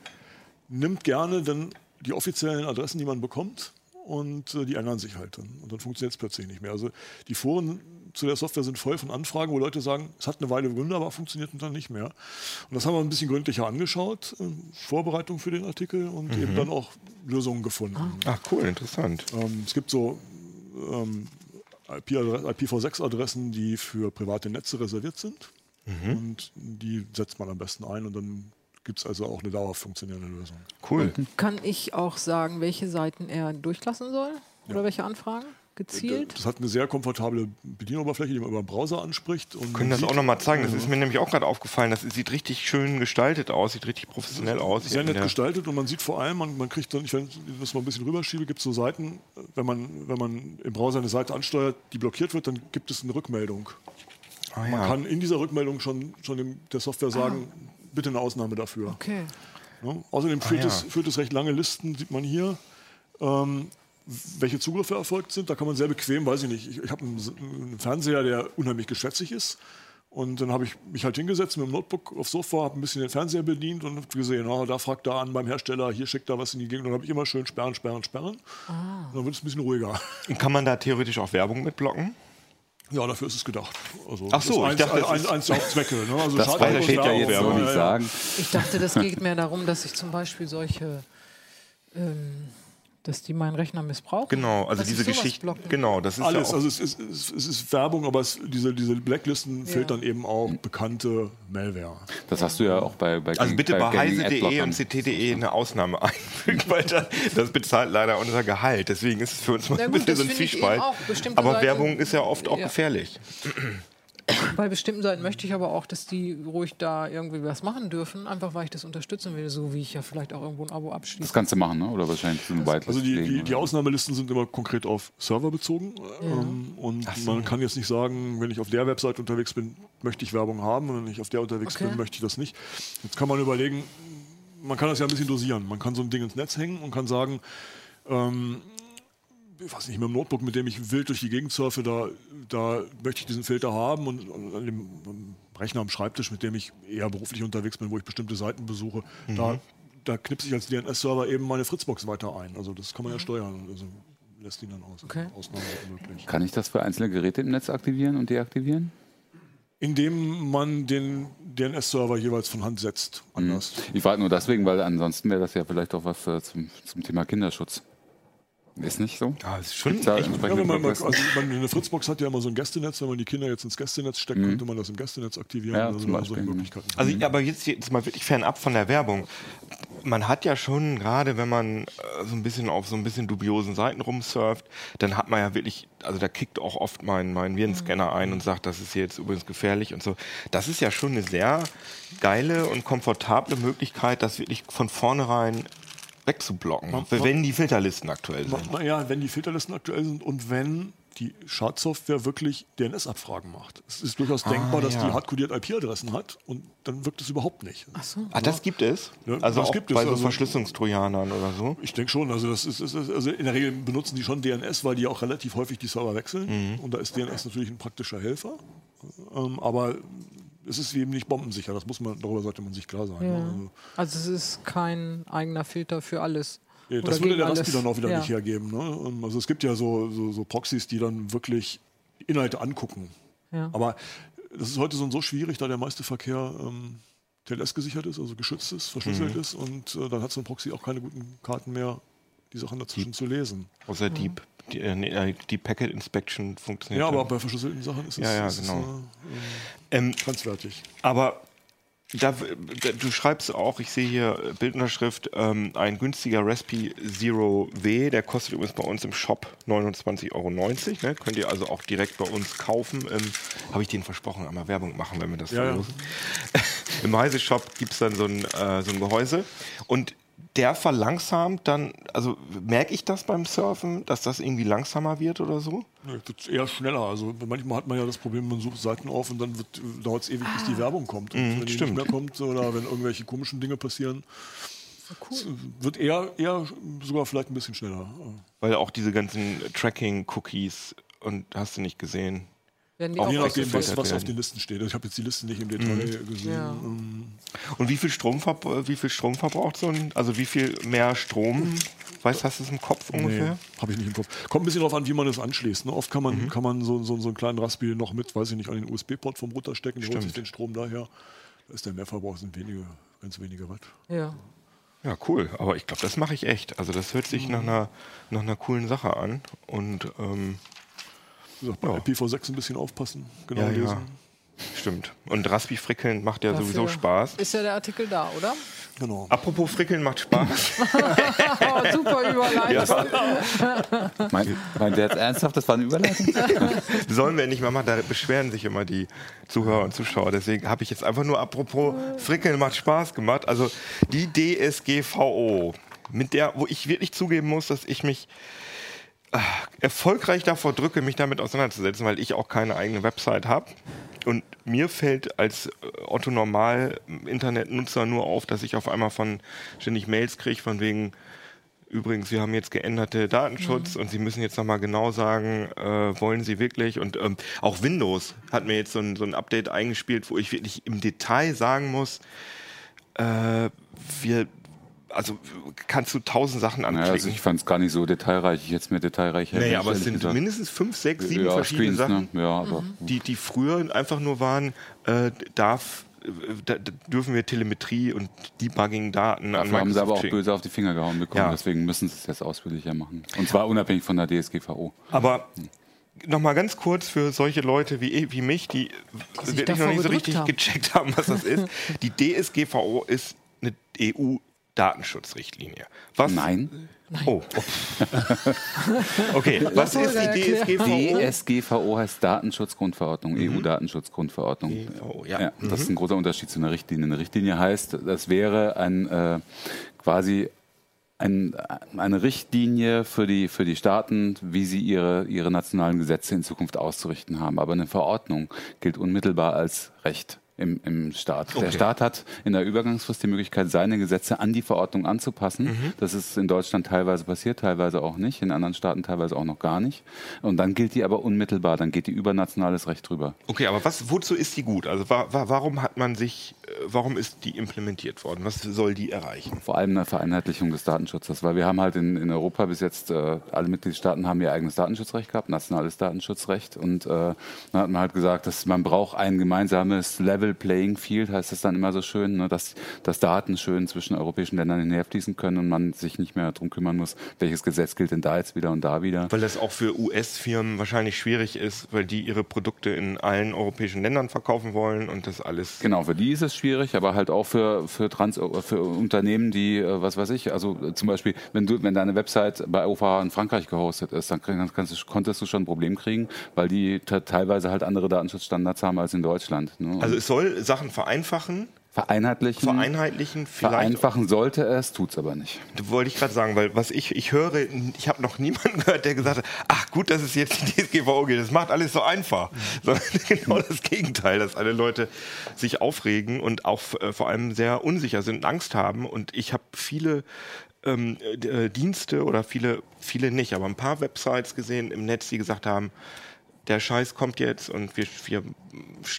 B: nimmt gerne dann die offiziellen Adressen, die man bekommt, und äh, die ändern sich halt dann. Und dann funktioniert es plötzlich nicht mehr. Also die Foren zu der Software sind voll von Anfragen, wo Leute sagen, es hat eine Weile wunderbar funktioniert und dann nicht mehr. Und das haben wir ein bisschen gründlicher angeschaut, äh, Vorbereitung für den Artikel und eben dann auch Lösungen gefunden.
A: Ach cool, interessant.
B: Ähm, es gibt so ähm, IP-Adre- IPv6-Adressen, die für private Netze reserviert sind. Und die setzt man am besten ein und dann gibt es also auch eine dauerhaft funktionierende Lösung.
A: Cool.
D: Kann ich auch sagen, welche Seiten er durchlassen soll? Oder welche Anfragen? Gezielt.
B: Das hat eine sehr komfortable Bedienoberfläche, die man über den Browser anspricht. Und
A: können das auch nochmal zeigen. Das ist mir nämlich auch gerade aufgefallen. Das sieht richtig schön gestaltet aus, sieht richtig professionell aus.
B: Sehr nett gestaltet und man sieht vor allem, man, man kriegt dann, ich wenn ich das mal ein bisschen rüberschiebe, gibt es so Seiten, wenn man, wenn man im Browser eine Seite ansteuert, die blockiert wird, dann gibt es eine Rückmeldung.
A: Ah,
B: Man
A: ja.
B: kann in dieser Rückmeldung schon, schon dem, der Software sagen, bitte eine Ausnahme dafür.
D: Okay.
B: Ne? Außerdem führt,
A: Ah, ja.
B: es, führt es recht lange Listen, sieht man hier, ähm, welche Zugriffe erfolgt sind. Da kann man sehr bequem, weiß ich nicht, ich, ich habe einen, einen Fernseher, der unheimlich geschwätzig ist. Und dann habe ich mich halt hingesetzt mit dem Notebook aufs Sofa, habe ein bisschen den Fernseher bedient und habe gesehen, ah, da fragt er an beim Hersteller, hier schickt er was in die Gegend. Und dann habe ich immer schön sperren, sperren, sperren.
A: Ah.
B: Und dann wird es ein bisschen ruhiger.
A: Und Kann man da theoretisch auch Werbung mitblocken?
B: Ja, dafür ist es gedacht. Also,
A: Ach so, ich
B: ist
A: dachte,
B: eins,
A: das
B: eins,
A: ist-
B: eins der Hauptzwecke. Ne? Also
E: Das ich ja jetzt
B: ja,
E: nicht
B: ja.
E: sagen.
D: Ich dachte, das geht mehr darum, dass ich zum Beispiel solche, ähm, dass die meinen Rechner missbrauchen.
A: Genau, also
D: Dass
A: diese Geschichte. Genau, das ist
B: Alles,
A: ja
B: also es ist, es, es ist Werbung, aber es, diese, diese Blacklisten
D: Ja.
B: filtern eben auch bekannte Malware.
E: Das hast du ja auch bei, bei
A: Also bitte bei
E: gängigen
A: heise.de und ct.de eine Ausnahme [laughs] einfügen, weil das, das bezahlt leider unser Gehalt. Deswegen ist es für uns mal
D: Na
A: ein
D: gut,
A: bisschen so ein Zwiespalt. Aber Werbung ist ja oft auch
D: Ja.
A: gefährlich.
D: Bei bestimmten Seiten möchte ich aber auch, dass die ruhig da irgendwie was machen dürfen, einfach weil ich das unterstützen will, so wie ich ja vielleicht auch irgendwo ein Abo
E: Das
D: abschließe.
E: kannst du machen, ne? oder wahrscheinlich so eine Whitelist
B: Also die, die, die? Ausnahmelisten sind immer konkret auf Server bezogen. Ähm, und man kann jetzt nicht sagen, wenn ich auf der Website unterwegs bin, möchte ich Werbung haben. Und wenn ich auf der unterwegs
D: Okay.
B: bin, möchte ich das nicht. Jetzt kann man überlegen, man kann das ja ein bisschen dosieren. Man kann so ein Ding ins Netz hängen und kann sagen, ähm, ich weiß nicht, mit dem Notebook, mit dem ich wild durch die Gegend surfe, da, da möchte ich diesen Filter haben und an dem Rechner am Schreibtisch, mit dem ich eher beruflich unterwegs bin, wo ich bestimmte Seiten besuche, da, da knipse ich als DNS-Server eben meine Fritzbox weiter ein. Also das kann man ja steuern. Also lässt ihn dann aus.
D: Okay.
B: Ausnahmen sind möglich.
E: Kann ich das für einzelne Geräte im Netz aktivieren und deaktivieren?
B: Indem man den DNS-Server jeweils von Hand setzt. Anders.
E: Ich frage nur deswegen, weil ansonsten wäre das ja vielleicht auch was äh, zum, zum Thema Kinderschutz. Ist nicht so?
A: Ja, ist schon
E: da
A: echt-
B: Ja, man, also man, eine Fritzbox hat ja immer so ein Gästenetz. Wenn man die Kinder jetzt ins Gästenetz steckt, könnte man das im Gästenetz aktivieren.
E: Ja,
B: also
E: Beispiel,
B: Möglichkeiten.
A: Also, aber jetzt, jetzt mal wirklich fernab von der Werbung. Man hat ja schon, gerade wenn man äh, so ein bisschen auf so ein bisschen dubiosen Seiten rumsurft, dann hat man ja wirklich, also da kickt auch oft mein, mein Virenscanner ein und sagt, das ist hier jetzt übrigens gefährlich und so. Das ist ja schon eine sehr geile und komfortable Möglichkeit, das wirklich von vornherein wegzublocken,
B: Ma- ma-
A: wenn die Filterlisten aktuell sind.
B: Naja, wenn die Filterlisten aktuell sind und wenn die Schadsoftware wirklich DNS-Abfragen macht. Es ist durchaus denkbar, dass
A: Ah, ja.
B: die hardcodiert IP-Adressen hat und dann wirkt es überhaupt nicht.
D: Ach so.
A: Ah, das gibt es?
B: Ja,
A: also
B: das
A: auch
B: gibt es,
A: bei so
B: also-
A: Verschlüsselungstrojanern oder so?
B: Ich denke schon. Also, das ist, ist, ist, also in der Regel benutzen die schon DNS, weil die auch relativ häufig die Server wechseln.
A: Mhm.
B: Und da ist DNS natürlich ein praktischer Helfer. Ähm, aber es ist eben nicht bombensicher. Das muss man, darüber sollte man sich klar sein.
D: Ja.
B: ne? Also,
D: Also es ist kein eigener Filter für alles.
B: Ja, das würde der Raspi
D: alles.
B: dann auch wieder
D: Ja.
B: nicht hergeben. Ne? Ähm, Also es gibt ja so, so, so Proxys, die dann wirklich Inhalte angucken.
D: Ja.
B: Aber das ist heute so, so schwierig, da der meiste Verkehr ähm, TLS gesichert ist, also geschützt ist, verschlüsselt
A: Mhm.
B: ist und äh, dann hat so ein Proxy auch keine guten Karten mehr, die Sachen dazwischen zu lesen.
A: Außer die, die, äh, äh, die Packet Inspection funktioniert.
B: Ja, aber auch bei verschlüsselten Sachen ist es,
A: Ja, ja,
B: ist
A: genau.
B: es äh,
A: ähm,
B: grenzwertig.
A: Aber da, da, du schreibst auch, ich sehe hier äh, Bildunterschrift, ähm, ein günstiger Raspi Zero W, der kostet übrigens bei uns im Shop 29,90 Euro. Ne? Könnt ihr also auch direkt bei uns kaufen. Ähm, Habe ich denen versprochen, einmal Werbung machen, wenn wir das
B: Ja, ja.
A: verlosen. [laughs] Im Heise-Shop gibt es dann so ein, äh, so ein Gehäuse und der verlangsamt dann, also merke ich das beim Surfen, dass das irgendwie langsamer wird oder so?
B: Ist eher schneller. Also manchmal hat man ja das Problem, man sucht Seiten auf und dann dauert es ewig, bis die Werbung kommt. Und wenn die
A: Mhm, stimmt.
B: nicht mehr kommt oder wenn irgendwelche komischen Dinge passieren,
D: Cool.
B: wird eher, eher sogar vielleicht ein bisschen schneller.
A: Weil auch diese ganzen Tracking-Cookies und hast du nicht gesehen.
D: Werden die
A: Auch
B: Je nachdem, was, was auf den Listen steht. Ich habe jetzt die Listen nicht im Detail gesehen.
D: Ja.
A: Und wie viel Strom, wie viel Strom verbraucht so ein, also wie viel mehr Strom, weißt hast du es im Kopf ungefähr?
B: Nee, habe ich nicht im Kopf. Kommt ein bisschen darauf an, wie man das anschließt. Ne? Oft kann man,
A: Mhm.
B: kann man so, so, so einen kleinen Raspi noch mit, weiß ich nicht, an den USB-Port vom Router stecken, holt sich den Strom daher. Da ist der Mehrverbrauch sind wenige, ganz wenige Watt.
D: Ja.
A: Ja, cool. Aber ich glaube, das mache ich echt. Also das hört sich nach einer, nach einer coolen Sache an. Und ähm, Ja.
B: IPv6 ein bisschen aufpassen, genau
A: ja,
B: lesen.
A: ja, stimmt. Und Raspi frickeln macht ja
D: Dafür
A: sowieso Spaß.
D: Ist ja der Artikel da, oder?
B: Genau.
A: Apropos Frickeln macht Spaß. [laughs]
D: Oh, super Überleitung. [laughs]
E: Mein, meint der jetzt ernsthaft, das war eine Überleitung? [laughs]
A: Sollen wir nicht mal machen, da beschweren sich immer die Zuhörer und Zuschauer. Deswegen habe ich jetzt einfach nur apropos Frickeln macht Spaß gemacht. Also die DSGVO, mit der, wo ich wirklich zugeben muss, dass ich mich erfolgreich davor drücke, mich damit auseinanderzusetzen, weil ich auch keine eigene Website habe. Und mir fällt als äh, Otto Normal Internetnutzer nur auf, dass ich auf einmal von ständig Mails kriege, von wegen, übrigens, wir haben jetzt geänderte Datenschutz und Sie müssen jetzt nochmal genau sagen, äh, wollen Sie wirklich? Und ähm, auch Windows hat mir jetzt so ein, so ein Update eingespielt, wo ich wirklich im Detail sagen muss, äh, wir, also kannst du tausend Sachen
E: Naja,
A: anklicken.
E: also ich fand es gar nicht so detailreich. Ich hätte es mir detailreich
A: Nee,
E: hätte
A: aber es sind
E: gesagt.
A: mindestens fünf, sechs, sieben
E: ja,
A: verschiedene
E: Screens,
A: Sachen,
E: Ne? Ja, aber
A: die, die früher einfach nur waren, äh, darf, äh, da, da dürfen wir Telemetrie und Debugging-Daten an
E: dafür haben sie aber auch
A: Microsoft schicken.
E: böse auf die Finger gehauen bekommen.
A: Ja.
E: Deswegen müssen sie es jetzt ausführlicher machen. Und zwar unabhängig von der DSGVO.
A: Aber nochmal ganz kurz für solche Leute wie, wie mich, die,
D: sich
A: wirklich noch nicht so richtig
D: haben.
A: gecheckt haben, was das ist. [laughs] Die DSGVO ist eine EU-Datenschutzrichtlinie. Was?
E: Nein.
A: Oh. [laughs] okay, was ist die DSGVO?
E: DSGVO heißt Datenschutzgrundverordnung, EU-Datenschutzgrundverordnung.
A: DSGVO, ja.
E: Ja, das ist ein großer Unterschied zu einer Richtlinie. Eine Richtlinie heißt, das wäre ein äh, quasi ein, eine Richtlinie für die, für die Staaten, wie sie ihre, ihre nationalen Gesetze in Zukunft auszurichten haben. Aber eine Verordnung gilt unmittelbar als Recht im, im Staat.
A: Okay.
E: Der Staat hat in der Übergangsfrist die Möglichkeit, seine Gesetze an die Verordnung anzupassen.
A: Mhm.
E: Das ist in Deutschland teilweise passiert, teilweise auch nicht, in anderen Staaten teilweise auch noch gar nicht. Und dann gilt die aber unmittelbar, dann geht die über nationales Recht drüber.
A: Okay, aber was, wozu ist die gut? Also wa wa warum hat man sich, äh, warum ist die implementiert worden? Was soll die erreichen?
E: Vor allem eine Vereinheitlichung des Datenschutzes, weil wir haben halt in, in Europa bis jetzt, äh, alle Mitgliedstaaten haben ihr eigenes Datenschutzrecht gehabt, nationales Datenschutzrecht und äh, dann hat man halt gesagt, dass man braucht ein gemeinsames Level Playing Field, heißt es dann immer so schön, ne, dass, dass Daten schön zwischen europäischen Ländern hinherfließen können und man sich nicht mehr darum kümmern muss, welches Gesetz gilt denn da jetzt wieder und da wieder.
A: Weil das auch für US-Firmen wahrscheinlich schwierig ist, weil die ihre Produkte in allen europäischen Ländern verkaufen wollen und das alles.
E: Genau, für die ist es schwierig, aber halt auch für, für, Trans für Unternehmen, die, äh, was weiß ich, also äh, zum Beispiel, wenn du, wenn deine Website bei OVH in Frankreich gehostet ist, dann kannst du, konntest du schon ein Problem kriegen, weil die te- teilweise halt andere Datenschutzstandards haben als in Deutschland. Ne?
A: Also es soll Sachen vereinfachen,
E: vereinheitlichen,
A: vereinheitlichen,
E: vereinfachen sollte es, tut's aber nicht.
A: Wollte ich gerade sagen, weil was ich, ich höre, ich habe noch niemanden [laughs] gehört, der gesagt hat, ach gut, dass es jetzt die DSGVO geht, das macht alles so einfach. Sondern [laughs] genau das Gegenteil, dass alle Leute sich aufregen und auch äh, vor allem sehr unsicher sind und Angst haben. Und ich habe viele ähm, äh, Dienste oder viele, viele nicht, aber ein paar Websites gesehen im Netz, die gesagt haben, der Scheiß kommt jetzt und wir, wir,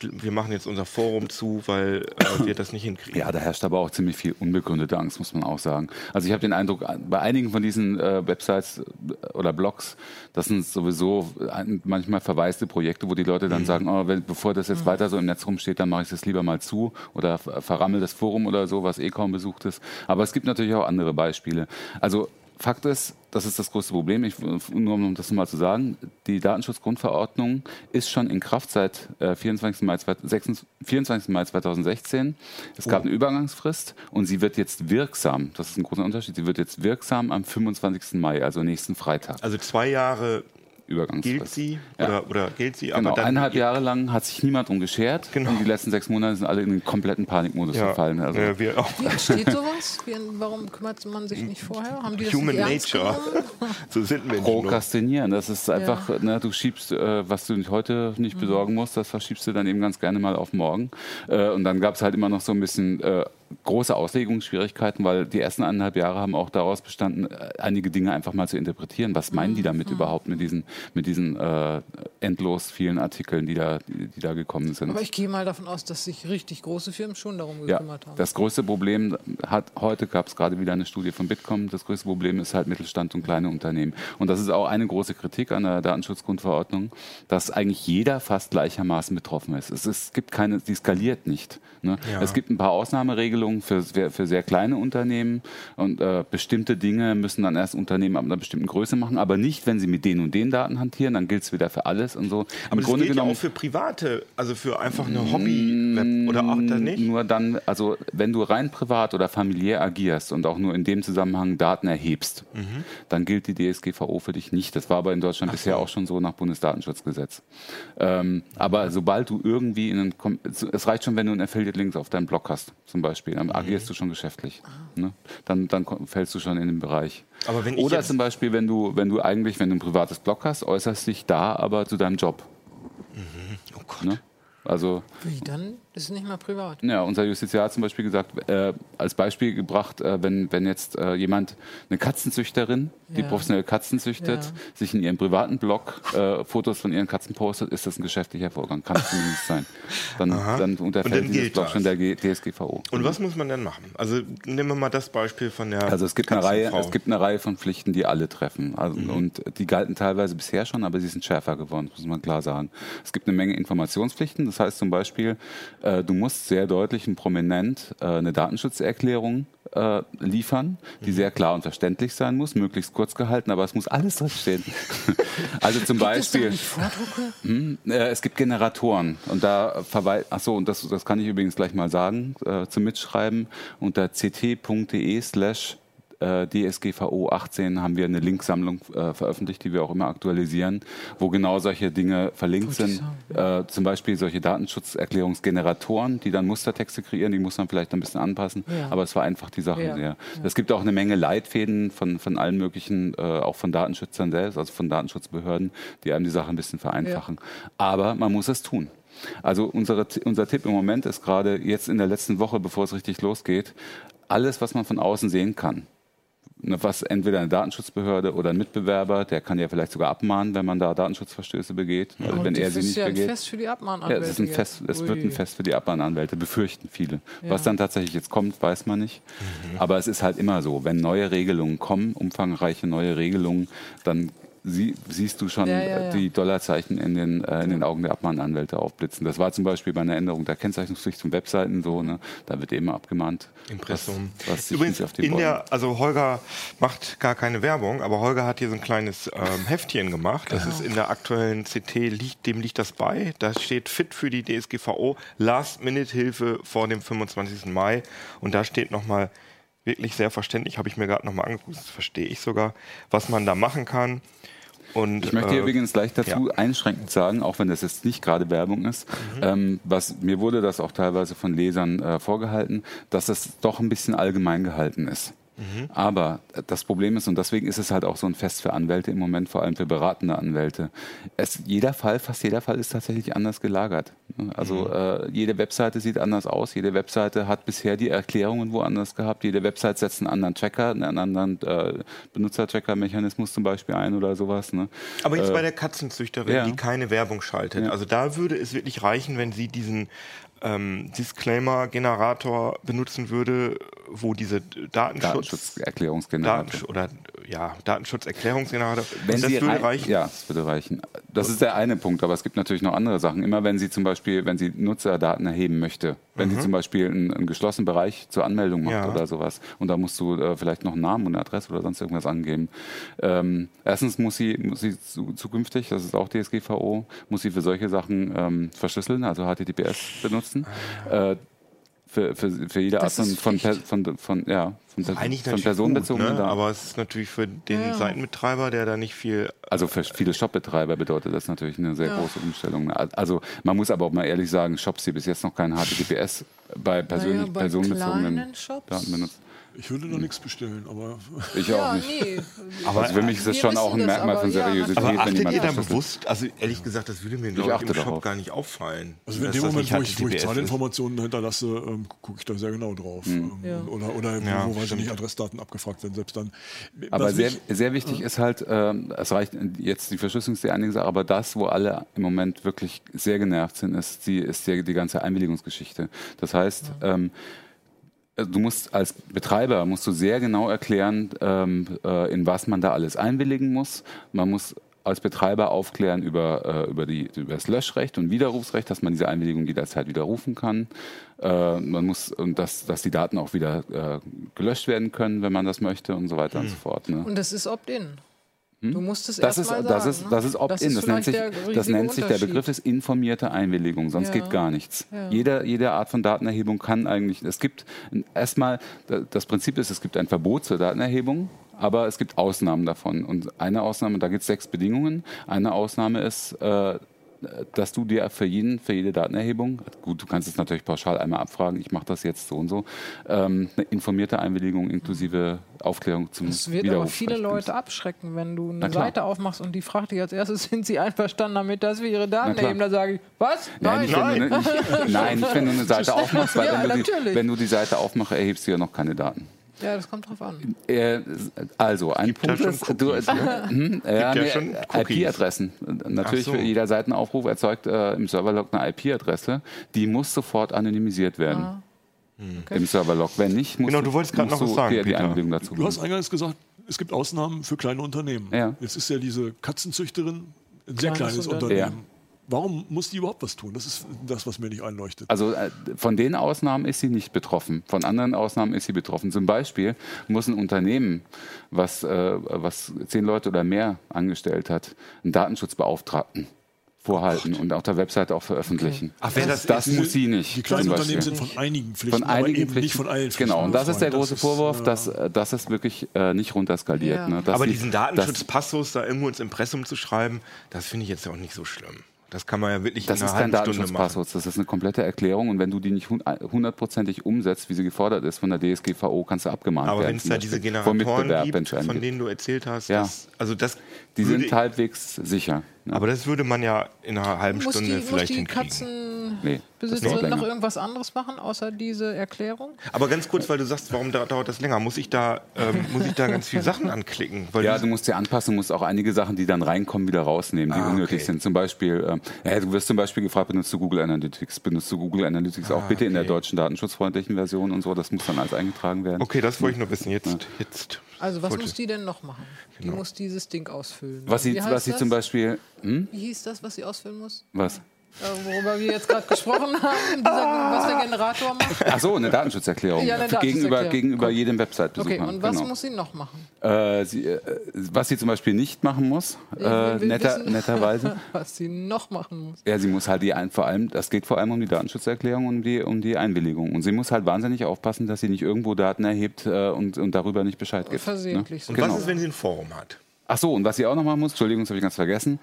A: wir machen jetzt unser Forum zu, weil äh, wir das nicht hinkriegen.
E: Ja, da herrscht aber auch ziemlich viel unbegründete Angst, muss man auch sagen. Also ich habe den Eindruck, bei einigen von diesen äh, Websites äh, oder Blogs, das sind sowieso ein, manchmal verwaiste Projekte, wo die Leute dann sagen, oh, wenn, bevor das jetzt weiter so im Netz rumsteht, dann mache ich das lieber mal zu oder ver- verrammel das Forum oder so, was eh kaum besucht ist. Aber es gibt natürlich auch andere Beispiele. Also Fakt ist, das ist das größte Problem, ich, nur um das nochmal zu sagen, die Datenschutzgrundverordnung ist schon in Kraft seit äh, 24. Mai, 26 24. Mai 2016. Es gab eine Übergangsfrist und sie wird jetzt wirksam, das ist ein großer Unterschied, sie wird jetzt wirksam am 25. Mai, also nächsten Freitag.
A: Also zwei Jahre
E: Übergangsfrist.
A: gilt sie
E: Ja.
A: oder, oder gilt sie,
E: Genau,
A: aber dann
E: eineinhalb Jahre lang hat sich niemand drum geschert
A: Genau.
E: und die letzten sechs Monate sind alle in den kompletten Panikmodus
A: ja,
E: verfallen. Also,
A: äh, wir auch.
D: Wie entsteht sowas? Wie, warum kümmert man sich nicht vorher? Haben die das
A: Human Nature. [laughs] so sind Menschen. nur.
E: Prokrastinieren, das ist einfach, ne, du schiebst, äh, was du nicht heute nicht
A: Mhm.
E: besorgen musst, das verschiebst du dann eben ganz gerne mal auf morgen. Äh, und dann gab es halt immer noch so ein bisschen äh, große Auslegungsschwierigkeiten, weil die ersten eineinhalb Jahre haben auch daraus bestanden, äh, einige Dinge einfach mal zu interpretieren. Was meinen die
A: Mhm.
E: damit überhaupt mit diesen, mit diesen äh, endlos vielen Artikeln, die da, die, die da gekommen sind?
D: Aber ich gehe mal davon aus, dass sich richtig große Firmen schon darum
E: Ja,
D: gekümmert haben.
E: das größte Problem hat, heute gab es gerade wieder eine Studie von Bitkom, das größte Problem ist halt Mittelstand und kleine Unternehmen. Und das ist auch eine große Kritik an der Datenschutzgrundverordnung, dass eigentlich jeder fast gleichermaßen betroffen ist. Es, ist, es gibt keine, die skaliert nicht. Ne?
A: Ja.
E: Es gibt ein paar Ausnahmeregelungen, Regelungen für, für sehr kleine Unternehmen und äh, bestimmte Dinge müssen dann erst Unternehmen ab einer bestimmten Größe machen, aber nicht, wenn sie mit den und den Daten hantieren, dann gilt es wieder für alles und so.
A: Aber Im das Grunde gilt genommen, ja auch für private, also für einfach eine Hobby-Web oder auch dann nicht?
E: Nur dann, also wenn du rein privat oder familiär agierst und auch nur in dem Zusammenhang Daten erhebst, mhm. dann gilt die DSGVO für dich nicht. Das war aber in Deutschland Ach bisher so. auch schon so nach Bundesdatenschutzgesetz. Ähm, aber sobald du irgendwie in einen, es reicht schon, wenn du einen Affiliate-Links auf deinem Blog hast, zum Beispiel, dann mhm. agierst du schon geschäftlich. Ne? Dann, dann fällst du schon in den Bereich. Oder zum Beispiel, wenn du, wenn du eigentlich, wenn du ein privates Blog hast, äußerst dich da aber zu deinem Job.
A: Mhm. Oh Gott.
E: Ne? Also,
D: Wie dann? Das ist nicht mal privat.
E: Ja, unser Justiziar hat zum Beispiel gesagt, äh, als Beispiel gebracht, äh, wenn, wenn jetzt äh, jemand, eine Katzenzüchterin, die professionelle Katzen züchtet, ja. sich in ihrem privaten Blog äh, Fotos von ihren Katzen postet, ist das ein geschäftlicher Vorgang. Kann es zumindest sein. Dann, dann unterfällt dann dieses Blog das. schon der G DSGVO.
A: Und was muss man denn machen? Also nehmen wir mal das Beispiel von der
E: Also es gibt, eine Reihe, es gibt eine Reihe von Pflichten, die alle treffen. Also, mhm. Und die galten teilweise bisher schon, aber sie sind schärfer geworden, muss man klar sagen. Es gibt eine Menge Informationspflichten. Das heißt zum Beispiel, äh, du musst sehr deutlich und prominent äh, eine Datenschutzerklärung äh, liefern, die mhm. sehr klar und verständlich sein muss, möglichst kurz gehalten, aber es muss alles drinstehen. [laughs] also zum
D: gibt
E: Beispiel. Hm, äh, es gibt Generatoren und da verweist, achso, und das, das kann ich übrigens gleich mal sagen, äh, zum Mitschreiben unter ct.de slash äh, DSGVO 18 haben wir eine Linksammlung äh, veröffentlicht, die wir auch immer aktualisieren, wo genau solche Dinge verlinkt sind. Äh, zum Beispiel solche Datenschutzerklärungsgeneratoren, die dann Mustertexte kreieren, die muss man vielleicht ein bisschen anpassen, ja. aber es vereinfacht die Sachen ja. sehr. Es gibt auch eine Menge Leitfäden von, von allen möglichen, äh, auch von Datenschützern selbst, also von Datenschutzbehörden, die einem die Sache ein bisschen vereinfachen. Ja. Aber man muss es tun. Also unsere, unser Tipp im Moment ist gerade jetzt in der letzten Woche, bevor es richtig losgeht, alles, was man von außen sehen kann, was entweder eine Datenschutzbehörde oder ein Mitbewerber, der kann ja vielleicht sogar abmahnen, wenn man da Datenschutzverstöße begeht.
D: Ja, also wenn er sie nicht ja begeht. Ein Fest für die Abmahnanwälte.
E: Ja, es, ist ein Fest, es wird ein Fest für die Abmahnanwälte, befürchten viele. Ja. Was dann tatsächlich jetzt kommt, weiß man nicht. Mhm. Aber es ist halt immer so, wenn neue Regelungen kommen, umfangreiche neue Regelungen, dann sie, siehst du schon ja, ja, ja. die Dollarzeichen in den, äh, in den Augen der Abmahnanwälte aufblitzen. Das war zum Beispiel bei einer Änderung der Kennzeichnungspflicht von Webseiten so, ne? da wird immer abgemahnt.
A: Impressum. Was, was Übrigens, in der, also Holger macht gar keine Werbung, aber Holger hat hier so ein kleines ähm, Heftchen gemacht. Das genau. ist in der aktuellen CT, liegt, dem liegt das bei. Da steht Fit für die DSGVO, Last-Minute-Hilfe vor dem 25. Mai. Und da steht nochmal wirklich sehr verständlich, habe ich mir gerade nochmal angeguckt, das verstehe ich sogar, was man da machen kann. Und,
E: ich möchte hier äh, übrigens gleich dazu ja. einschränkend sagen, auch wenn das jetzt nicht gerade Werbung ist, mhm. ähm, was mir wurde das auch teilweise von Lesern äh, vorgehalten, dass es doch ein bisschen allgemein gehalten ist. Mhm. Aber das Problem ist, und deswegen ist es halt auch so ein Fest für Anwälte im Moment, vor allem für beratende Anwälte. Es, jeder Fall, fast jeder Fall ist tatsächlich anders gelagert. Also mhm. äh, jede Webseite sieht anders aus, jede Webseite hat bisher die Erklärungen woanders gehabt, jede Webseite setzt einen anderen Tracker, einen anderen äh, Benutzertracker-Mechanismus zum Beispiel ein oder sowas. Ne?
A: Aber jetzt äh, bei der Katzenzüchterin, ja. die keine Werbung schaltet. Ja. Also da würde es wirklich reichen, wenn sie diesen ähm, Disclaimer-Generator benutzen würde, wo diese Datenschutz
E: Datenschutzerklärungsgenerator
A: Datensch oder ja Datenschutzerklärungsgenerator.
E: Wenn das Sie würde reichen. Ja, das würde reichen. Das ist der eine Punkt, aber es gibt natürlich noch andere Sachen. Immer wenn Sie zum Beispiel, wenn Sie Nutzerdaten erheben möchte, wenn mhm. Sie zum Beispiel einen, einen, geschlossenen Bereich zur Anmeldung macht ja. oder sowas, und da musst du äh, vielleicht noch einen Namen und eine Adresse oder sonst irgendwas angeben. Ähm, erstens muss sie, muss sie zukünftig, das ist auch DSGVO, muss sie für solche Sachen ähm, verschlüsseln, also HTTPS benutzen. Äh, für, für, für jede Art von, von, von, von, ja, von,
A: von personenbezogenen ne? Aber es ist natürlich für den ja. Seitenbetreiber, der da nicht viel.
E: Also für viele Shopbetreiber bedeutet das natürlich eine sehr ja. große Umstellung. Also man muss aber auch mal ehrlich sagen, Shops, die bis jetzt noch kein HTTPS bei persönlich naja, bei personenbezogenen Daten benutzen
B: ich würde noch nichts bestellen, aber. [laughs]
E: Ich ja, auch nicht. Nee. Aber also für mich ist das schon auch ein Merkmal von Seriosität.
A: Ja, aber achtet ihr da bewusst? Also ehrlich gesagt, das würde mir, glaube ich, im Shop darauf. gar nicht auffallen.
B: Also in dem Moment, wo ich, wo ich Zahlinformationen hinterlasse, ähm, gucke ich da sehr genau drauf. Mhm. Ähm, ja. Oder, oder ja, wo, weiß ich nicht, Adressdaten abgefragt werden, selbst dann.
E: Aber sehr, sehr wichtig ist halt, äh, es reicht jetzt die Verschlüsselung ist die einige Sache, aber das, wo alle im Moment wirklich sehr genervt sind, ist die, ist die, die ganze Einwilligungsgeschichte. Das heißt, ähm, du musst als Betreiber musst du sehr genau erklären, ähm, äh, in was man da alles einwilligen muss. Man muss als Betreiber aufklären über, äh, über, die, über das Löschrecht und Widerrufsrecht, dass man diese Einwilligung jederzeit widerrufen kann. Äh, man muss, und dass, dass die Daten auch wieder äh, gelöscht werden können, wenn man das möchte und so weiter und so fort. Ne?
D: Und das ist Opt-in. Du musst es
E: Das ist,
D: mal
E: das
D: sagen,
E: ist,
D: ne?
E: das ist Opt-in. Das, nennt
D: vielleicht
E: sich,
D: der
E: das nennt sich, der. Begriff ist informierte Einwilligung, sonst
D: Ja.
E: geht gar nichts.
D: Ja.
E: Jeder, jede Art von Datenerhebung kann eigentlich, es gibt erstmal, das Prinzip ist, es gibt ein Verbot zur Datenerhebung, aber es gibt Ausnahmen davon. Und eine Ausnahme, da gibt es sechs Bedingungen. Eine Ausnahme ist, äh, dass du dir für, jeden, für jede Datenerhebung, gut, du kannst es natürlich pauschal einmal abfragen, ich mache das jetzt so und so, ähm, eine informierte Einwilligung inklusive Aufklärung zum
D: Das wird aber viele Leute abschrecken, wenn du eine. Seite aufmachst und die fragt dich als erstes, [laughs] sind sie einverstanden damit, dass wir ihre Daten erheben? Da sage ich, was?
E: Nein, nicht,
D: Nein.
E: Wenn du, nicht, [laughs] nein, nicht, wenn du eine Seite aufmachst, weil
D: Ja,
E: wenn, du die, wenn du die Seite aufmachst, erhebst du ja noch keine Daten.
D: Ja, das kommt drauf an.
E: Äh, also, ein
A: Gibt ja
E: Punkt ist, du,
A: Cookies,
E: hm, ja,
A: ja
E: nee. IP-Adressen. Natürlich,
A: so.
E: für jeder Seitenaufruf erzeugt äh, im Serverlog eine IP-Adresse. Die muss sofort anonymisiert werden.
D: Ah.
E: Im Serverlog. Wenn nicht, musst
A: Genau, du wolltest gerade noch was
E: du
A: sagen,
E: die
A: Peter.
E: Einwilligung dazu
B: Du hast eingangs gesagt, es gibt Ausnahmen für kleine Unternehmen.
E: Ja.
B: Jetzt ist ja diese Katzenzüchterin ein sehr
D: Kleines
B: kleines
D: Unternehmen.
B: Unternehmen. Warum muss die überhaupt was tun? Das ist das, was mir nicht einleuchtet.
E: Also äh, von den Ausnahmen ist sie nicht betroffen. Von anderen Ausnahmen ist sie betroffen. Zum Beispiel muss ein Unternehmen, was, äh, was zehn Leute oder mehr angestellt hat, einen Datenschutzbeauftragten vorhalten und auf der Webseite auch veröffentlichen.
A: Ach, wer das
E: das
A: ist,
E: muss sie nicht.
B: die kleinen Unternehmen sind von einigen Pflichten,
E: von einigen
B: aber eben
E: Pflichten.
B: nicht von allen Pflichten.
E: Genau, und das ist der große
B: ist,
E: Vorwurf,
B: äh,
E: dass, äh, dass es wirklich äh, nicht runterskaliert.
D: Ja.
E: Ne?
A: Aber
E: die-
A: diesen Datenschutzpassus da irgendwo ins Impressum zu schreiben, das finde ich jetzt auch nicht so schlimm. Das kann man ja wirklich
E: Das
A: in
E: ist
A: einer
E: kein
A: halben Stunde machen.
E: Das ist eine komplette Erklärung und wenn du die nicht hun- hundertprozentig umsetzt, wie sie gefordert ist von der DSGVO, kannst du abgemahnt
A: Aber
E: werden.
A: wenn es da diese Generatoren gibt, von denen du erzählt hast,
E: Ja.
A: das, also das
E: Die
A: würde,
E: sind halbwegs sicher. Ne?
A: aber das würde man ja in einer halben
D: Muss
A: Stunde
D: die, muss
A: vielleicht
D: die
A: hinkriegen.
E: Nee, das dauert
D: Katzenbesitzerin noch irgendwas anderes machen, außer diese Erklärung?
A: Aber ganz kurz, weil du sagst, warum da, dauert das länger? Muss ich da, ähm, muss ich da ganz viele Sachen [laughs] anklicken? Weil
E: Ja, du musst dir anpassen, musst auch einige Sachen, die dann reinkommen, wieder rausnehmen, die
A: Ah,
E: unnötig
A: okay.
E: sind. Zum Beispiel, ähm, ja, du wirst zum Beispiel gefragt, benutzt du Google Analytics? Benutzt du Google Analytics auch bitte in der
A: Ah, okay.
E: deutschen datenschutzfreundlichen Version und so? Das muss dann alles eingetragen werden.
A: okay, das wollte ich nur wissen. Jetzt, jetzt.
D: Also was
A: wollte-
D: muss die denn noch machen? Die muss dieses Ding ausfüllen.
E: Was sie, was sie
D: das?
E: zum Beispiel, hm?
D: Wie hieß das, was sie ausfüllen muss?
E: Was?
D: Worüber wir jetzt gerade gesprochen haben, dieser, was der Generator macht.
E: Ach so, eine Datenschutzerklärung.
D: Ja, eine
E: Gegenüber,
D: Datenschutzerklärung.
E: gegenüber jedem Website-Besucher.
D: Okay, und was
E: genau.
D: muss sie noch machen?
E: Äh, sie, äh, was sie zum Beispiel nicht machen muss, äh, netter,
D: wissen, [laughs]
E: netterweise.
D: Was sie noch machen muss.
E: Ja, sie muss halt die ein, vor allem, das geht vor allem um die Datenschutzerklärung und um die, um die Einwilligung. Und sie muss halt wahnsinnig aufpassen, dass sie nicht irgendwo Daten erhebt äh, und, und darüber nicht Bescheid gibt.
D: Versehentlich
E: Ne?
A: Und
E: Genau.
A: was ist, wenn sie ein Forum hat?
E: Ach so, und was sie auch noch machen muss, Entschuldigung, das habe ich ganz vergessen,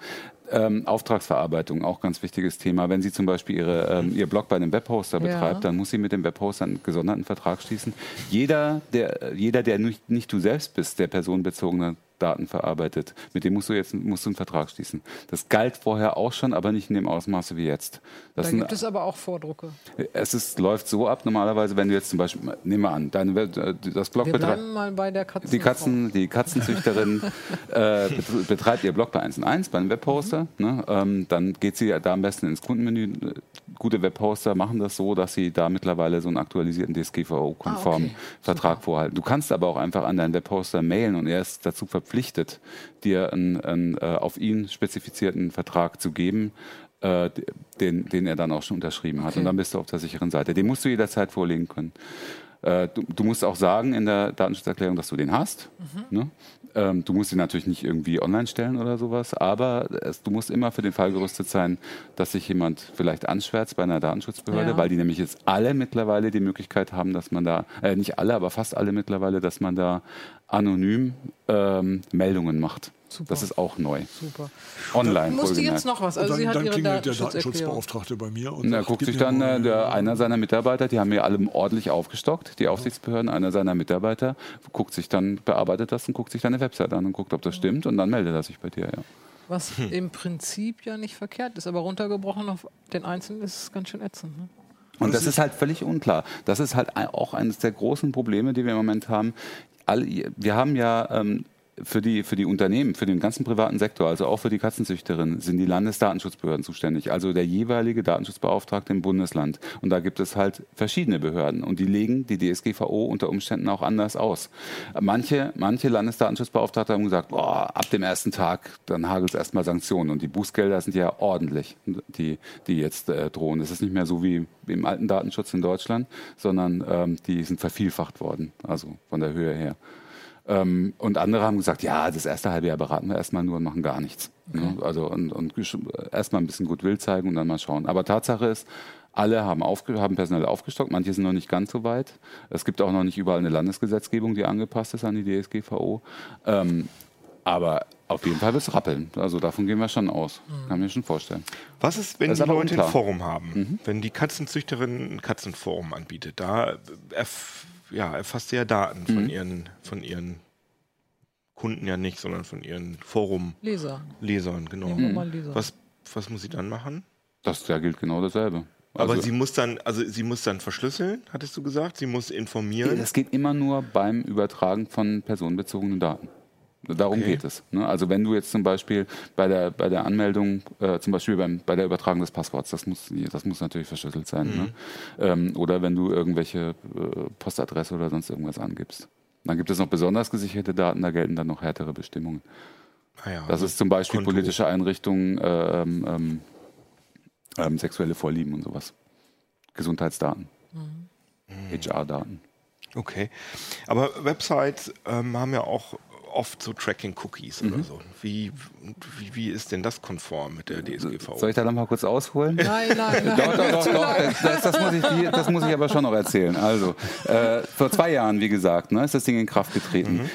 E: ähm, Auftragsverarbeitung, auch ganz wichtiges Thema. Wenn sie zum Beispiel ihre, ähm, ihr Blog bei einem Webhoster
D: Ja.
E: betreibt, dann muss sie mit dem Webhoster einen gesonderten Vertrag schließen. Jeder, der, jeder, der nicht, nicht du selbst bist, der personenbezogene Daten verarbeitet, mit dem musst du jetzt musst du einen Vertrag schließen. Das galt vorher auch schon, aber nicht in dem Ausmaße wie jetzt. Das
D: Da gibt es aber auch Vordrucke.
E: es ist, läuft so ab, normalerweise, wenn du jetzt zum Beispiel, nehmen wir an, deine, äh, das Blog betreibt.
D: bleiben mal bei der Katzen.
E: Die Katzen, die Katzenzüchterin [laughs] äh, betre- betreibt ihr Blog bei 1 1 bei einem Webhoster. Ne? Ähm, dann geht sie da am besten ins Kundenmenü. Gute Webhoster machen das so, dass sie da mittlerweile so einen aktualisierten DSGVO-konformen
D: Ah, okay.
E: Vertrag vorhalten. Du kannst aber auch einfach an deinen Webhoster mailen und er ist dazu verpflichtet, dir einen, einen äh, auf ihn spezifizierten Vertrag zu geben. äh, Den, den er dann auch schon unterschrieben hat.
D: Okay.
E: Und dann bist du auf der sicheren Seite. Den musst du jederzeit vorlegen können. Äh, Du, du musst auch sagen in der Datenschutzerklärung, dass du den hast. Ne? Ähm, du musst ihn natürlich nicht irgendwie online stellen oder sowas, aber es, du musst immer für den Fall gerüstet sein, dass sich jemand vielleicht anschwärzt bei einer Datenschutzbehörde,
D: Ja.
E: weil die nämlich jetzt alle mittlerweile die Möglichkeit haben, dass man da, äh, nicht alle, aber fast alle mittlerweile, dass man da anonym ähm, Meldungen macht.
D: Super.
E: Das ist auch neu.
D: Super.
E: Online.
D: Musste jetzt noch was?
B: Und
D: Also
B: dann,
D: sie hat
B: dann
D: ihre
B: klingelt der. Datenschutzbeauftragte bei mir und
E: Und da
B: sagt,
E: guckt sich dann
B: mal-
E: äh, der, einer seiner Mitarbeiter, die haben ja alle ordentlich aufgestockt, die Aufsichtsbehörden, einer seiner Mitarbeiter guckt sich dann, bearbeitet das und guckt sich deine Website an und guckt, ob das stimmt und dann meldet er sich bei dir, ja.
D: Was im Prinzip ja nicht verkehrt ist, aber runtergebrochen auf den Einzelnen ist es ganz schön ätzend. Ne?
E: Und das ist halt völlig unklar. Das ist halt auch eines der großen Probleme, die wir im Moment haben. Alle, wir haben ja ähm, für die, für die Unternehmen, für den ganzen privaten Sektor, also auch für die Katzenzüchterinnen, sind die Landesdatenschutzbehörden zuständig, also der jeweilige Datenschutzbeauftragte im Bundesland. Und da gibt es halt verschiedene Behörden und die legen die DSGVO unter Umständen auch anders aus. Manche, manche Landesdatenschutzbeauftragte haben gesagt, boah, ab dem ersten Tag, dann hagelt es erstmal Sanktionen und die Bußgelder sind ja ordentlich, die, die jetzt äh, drohen. Es ist nicht mehr so wie im alten Datenschutz in Deutschland, sondern ähm, die sind vervielfacht worden, also von der Höhe her. Ähm, und andere haben gesagt, ja, das erste halbe Jahr beraten wir erstmal nur und machen gar nichts. Okay. Ne? Also und, und erstmal ein bisschen Goodwill zeigen und dann mal schauen. Aber Tatsache ist, alle haben, aufge haben personell aufgestockt, manche sind noch nicht ganz so weit. Es gibt auch noch nicht überall eine Landesgesetzgebung, die angepasst ist an die DSGVO. Ähm, aber auf jeden Fall wird es rappeln. Also davon gehen wir schon aus. Mhm. Kann mir schon vorstellen.
A: Was ist, wenn das die ist Leute ein Forum haben? Mhm. Wenn die Katzenzüchterin ein Katzenforum anbietet, da erf ja, erfasst ja Daten von, mhm. ihren, von ihren Kunden ja nicht, sondern von ihren Forum
D: Leser.
A: Lesern, genau. Mhm. Was, was muss sie dann machen?
E: Das da gilt genau dasselbe.
A: Also Aber sie muss dann, also sie muss dann verschlüsseln, hattest du gesagt? Sie muss informieren.
E: Das geht immer nur beim Übertragen von personenbezogenen Daten. Darum okay. geht es. Ne? Also wenn du jetzt zum Beispiel bei der, bei der Anmeldung, äh, zum Beispiel beim, bei der Übertragung des Passworts, das muss, das muss natürlich verschlüsselt sein. Ne? Mhm. Ne? Ähm, oder wenn du irgendwelche äh, Postadresse oder sonst irgendwas angibst. Dann gibt es noch besonders gesicherte Daten, da gelten dann noch härtere Bestimmungen. Ah ja, das also ist zum Beispiel Konto. politische Einrichtungen, äh, ähm, ähm, sexuelle Vorlieben und sowas. Gesundheitsdaten, mhm. HR-Daten.
A: Okay. Aber Websites ähm, haben ja auch oft so Tracking-Cookies mhm. oder so. Wie, wie, wie, ist denn das konform mit der DSGVO?
E: Soll ich da noch mal kurz ausholen?
D: Nein, nein, [laughs] nein.
E: doch, doch, doch, doch. Das, das, muss ich, das, muss ich, aber schon noch erzählen. Also, äh, vor zwei Jahren, wie gesagt, ne, ist das Ding in Kraft getreten. Mhm.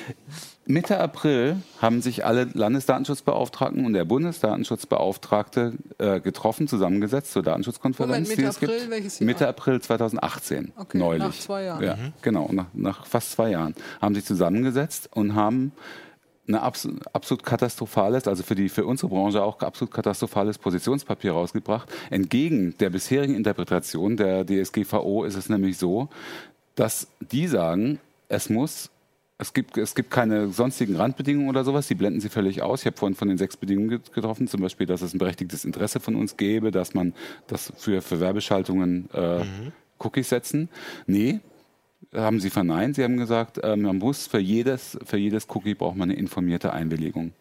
E: Mitte April haben sich alle Landesdatenschutzbeauftragten und der Bundesdatenschutzbeauftragte äh, getroffen, zusammengesetzt zur Datenschutzkonferenz.
D: Moment, Mitte April, gibt. welches
E: Jahr? Mitte April 2018,
D: okay,
E: neulich.
D: Nach zwei Jahren.
E: Ja, mhm. genau, nach, nach, fast zwei Jahren haben sich zusammengesetzt und haben eine absolut, absolut katastrophales, also für, die, für unsere Branche auch absolut katastrophales Positionspapier rausgebracht. Entgegen der bisherigen Interpretation der DSGVO ist es nämlich so, dass die sagen, es muss es gibt, es gibt keine sonstigen Randbedingungen oder sowas, die blenden sie völlig aus. Ich habe vorhin von den sechs Bedingungen getroffen, zum Beispiel, dass es ein berechtigtes Interesse von uns gäbe, dass man das für, für Werbeschaltungen äh, mhm. Cookies setzen. Nee, haben sie verneint. Sie haben gesagt, äh, man muss für jedes, für jedes Cookie braucht man eine informierte Einwilligung.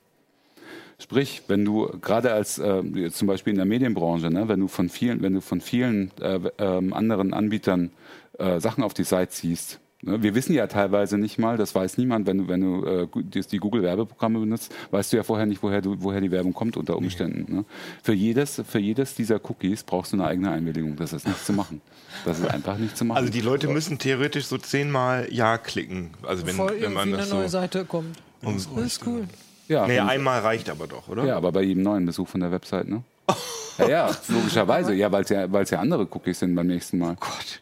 E: Sprich, wenn du gerade als äh, zum Beispiel in der Medienbranche, ne, wenn du von vielen, wenn du von vielen äh, äh, anderen Anbietern äh, Sachen auf die Seite ziehst, wir wissen ja teilweise nicht mal, das weiß niemand, wenn du, wenn du äh, die Google-Werbeprogramme benutzt, weißt du ja vorher nicht, woher, du, woher die Werbung kommt unter Umständen. Ne? Für, jedes, für jedes dieser Cookies brauchst du eine eigene Einwilligung. Das ist nicht zu machen. Das ist einfach nicht zu machen.
A: Also die Leute müssen theoretisch so zehnmal Ja klicken. Also wenn,
D: Bevor
A: wenn man
D: eine
A: so
D: neue Seite kommt.
A: das ist cool.
E: Ja,
A: nee, einmal reicht aber doch, oder?
E: Ja, aber bei jedem neuen Besuch von der Website, ne? [laughs] Ja, ja logischerweise. Ja, weil es ja, ja andere Cookies sind beim nächsten Mal.
A: Oh Gott.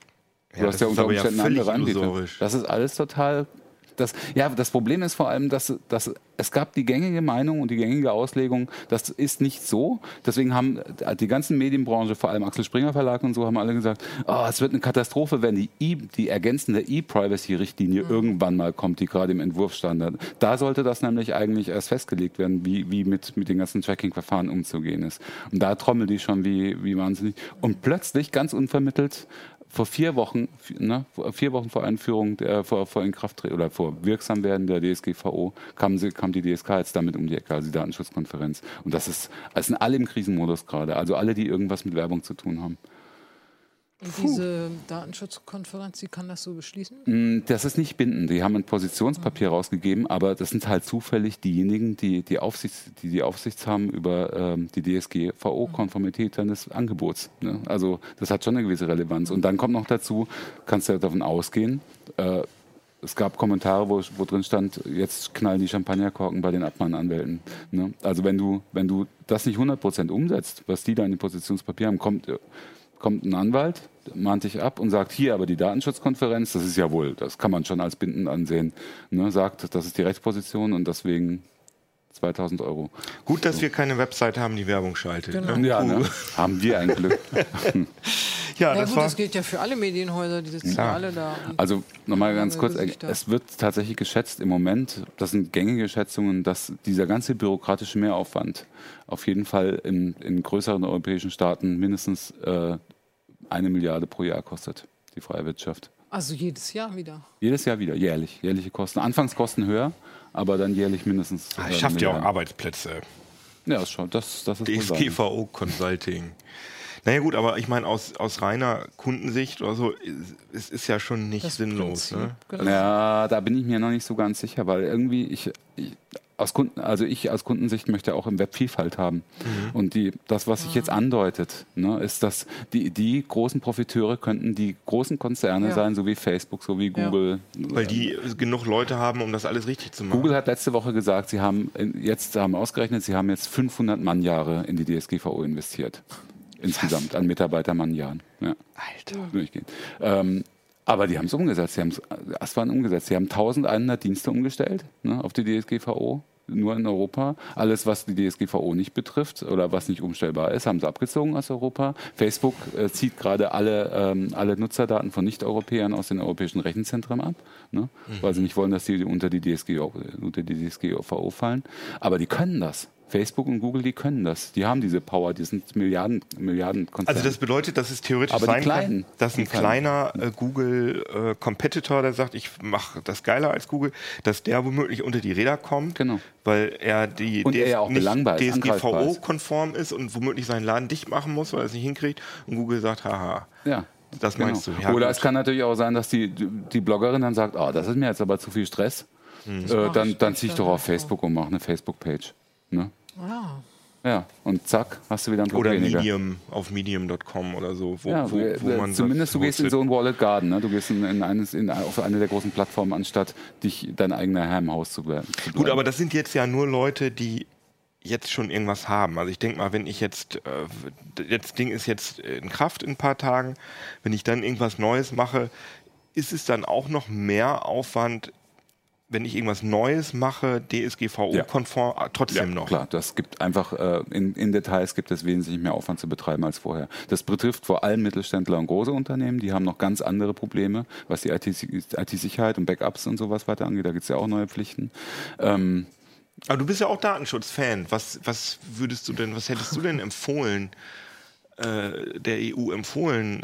E: Du ja, hast ja unter Umständen ja andere Anbieter. Das ist alles total das, ja, das Problem ist vor allem, dass, dass es gab die gängige Meinung und die gängige Auslegung, das ist nicht so. Deswegen haben die ganzen Medienbranche, vor allem Axel Springer Verlag und so, haben alle gesagt, oh, es wird eine Katastrophe, wenn die, e, die ergänzende E-Privacy-Richtlinie mhm. irgendwann mal kommt, die gerade im Entwurf stand. Da sollte das nämlich eigentlich erst festgelegt werden, wie, wie mit, mit den ganzen Tracking-Verfahren umzugehen ist. Und da trommeln die schon wie, wie wahnsinnig. Und plötzlich, ganz unvermittelt, vor vier Wochen, ne, vier Wochen vor Einführung, der, vor, vor Inkrafttreten oder vor Wirksamwerden der DSGVO kam, sie, kam die DSK jetzt damit um die Ecke, also die Datenschutzkonferenz. Und das ist, das sind alle im Krisenmodus gerade, also alle, die irgendwas mit Werbung zu tun haben.
D: Und diese Datenschutzkonferenz, die kann das so beschließen?
E: Mm, das ist nicht bindend. Die haben ein Positionspapier mhm. rausgegeben, aber das sind halt zufällig diejenigen, die die, Aufsichts, die, die Aufsicht haben über ähm, die DSGVO-Konformität deines Angebots. Ne? Also das hat schon eine gewisse Relevanz. Und dann kommt noch dazu, kannst du ja davon ausgehen, äh, es gab Kommentare, wo, wo drin stand, jetzt knallen die Champagnerkorken bei den Abmahnanwälten. Ne? Also wenn du, wenn du das nicht 100% umsetzt, was die da in dem Positionspapier haben, kommt kommt ein Anwalt, mahnt dich ab und sagt, hier aber die Datenschutzkonferenz, das ist ja wohl, das kann man schon als bindend ansehen, ne, sagt, das ist die Rechtsposition und deswegen 2000 Euro.
A: Gut, dass so. wir keine Website haben, die Werbung schaltet.
E: Genau. Ne? Ja, ne? haben wir ein Glück. [laughs] [laughs]
A: Ja,
D: Ja
A: das
D: gut,
A: war.
D: das gilt ja für alle Medienhäuser, die sitzen ja alle da.
E: Also nochmal ganz kurz, äh, es wird tatsächlich geschätzt im Moment, das sind gängige Schätzungen, dass dieser ganze bürokratische Mehraufwand auf jeden Fall in, in größeren europäischen Staaten mindestens äh, eine Milliarde pro Jahr kostet, die freie Wirtschaft.
D: also jedes Jahr wieder.
E: Jedes Jahr wieder, jährlich. Jährliche Kosten. Anfangskosten höher, aber dann jährlich mindestens. Äh,
A: schafft ja auch. Arbeitsplätze.
E: Ja, ist schon. Das, das ist.
A: DSGVO Consulting. Naja gut, aber ich meine, aus, aus reiner Kundensicht oder so, es ist ja schon nicht
D: Das
A: sinnlos.
D: Prinzip,
A: Ne?
D: genau.
E: Ja, da bin ich mir noch nicht so ganz sicher, weil irgendwie ich, ich aus Kunden, also ich aus Kundensicht möchte auch im Web Vielfalt haben. Und die, das, was sich jetzt andeutet, ne, ist, dass die, die großen Profiteure könnten die großen Konzerne
D: Ja.
E: sein, so wie Facebook, so wie
D: Ja.
E: Google.
A: Weil die genug Leute haben, um das alles richtig zu machen.
E: Google hat letzte Woche gesagt, sie haben jetzt haben ausgerechnet, sie haben jetzt 500 Mannjahre in die DSGVO investiert. Insgesamt an Mitarbeitermannjahren. Ja.
A: Alter.
E: durchgehen. Ähm, aber die haben es umgesetzt. Sie haben es umgesetzt. Sie haben 1100 Dienste umgestellt ne, auf die DSGVO. Nur in Europa. Alles, was die DSGVO nicht betrifft oder was nicht umstellbar ist, haben sie abgezogen aus Europa. Facebook äh, zieht gerade alle, ähm, alle Nutzerdaten von Nicht-Europäern aus den europäischen Rechenzentren ab, ne, weil sie nicht wollen, dass die unter die, DSGVO, unter die DSGVO fallen. Aber die können das. Facebook und Google, die können das. Die haben diese Power, die sind Milliarden, Milliarden
A: Also das bedeutet, dass es theoretisch
E: Aber
A: sein
E: Kleinen,
A: kann, dass ein kleiner äh, Google-Competitor, der sagt, ich mache das geiler als Google, dass der womöglich unter die Räder kommt,
E: Genau.
A: weil er die
E: Und ja auch
A: nicht. DSGVO-konform ist und womöglich seinen Laden dicht machen muss, weil er es nicht hinkriegt und Google sagt, haha.
E: Ja.
A: Das meinst du, ja,
E: Genau. Oder
A: gut.
E: es kann natürlich auch sein, dass die, die Bloggerin dann sagt, oh, das ist mir jetzt aber zu viel Stress.
A: Hm.
E: Äh, dann dann ziehe ich doch auf. Facebook und mache eine Facebook-Page. Ne?
D: Ja.
E: Ja, und zack, hast du wieder ein Blog
A: Oder
E: weniger.
A: Medium auf medium.com oder so, wo,
E: Ja,
A: wo, wo man
E: zumindest du gehst in so ein Wallet Garden, ne? du gehst in, in, eines, in, auf eine der großen Plattformen, anstatt dich dein eigener Herr im Haus zu zu
A: Gut, aber das sind jetzt ja nur Leute, die jetzt schon irgendwas haben. Also ich denke mal, wenn ich jetzt, äh, das Ding ist jetzt in Kraft in ein paar Tagen, wenn ich dann irgendwas Neues mache, ist es dann auch noch mehr Aufwand, wenn ich irgendwas Neues mache, DSGVO-konform, äh, trotzdem noch.
E: Klar, das gibt einfach äh, in, in Details gibt es wesentlich mehr Aufwand zu betreiben als vorher. Das betrifft vor allem Mittelständler und große Unternehmen, die haben noch ganz andere Probleme, was die IT-Sicherheit und Backups und sowas weiter angeht. Da gibt es ja auch neue Pflichten. Ähm,
A: Aber du bist ja auch Datenschutzfan. Was, was würdest du denn, was hättest du denn empfohlen, äh, der EU empfohlen,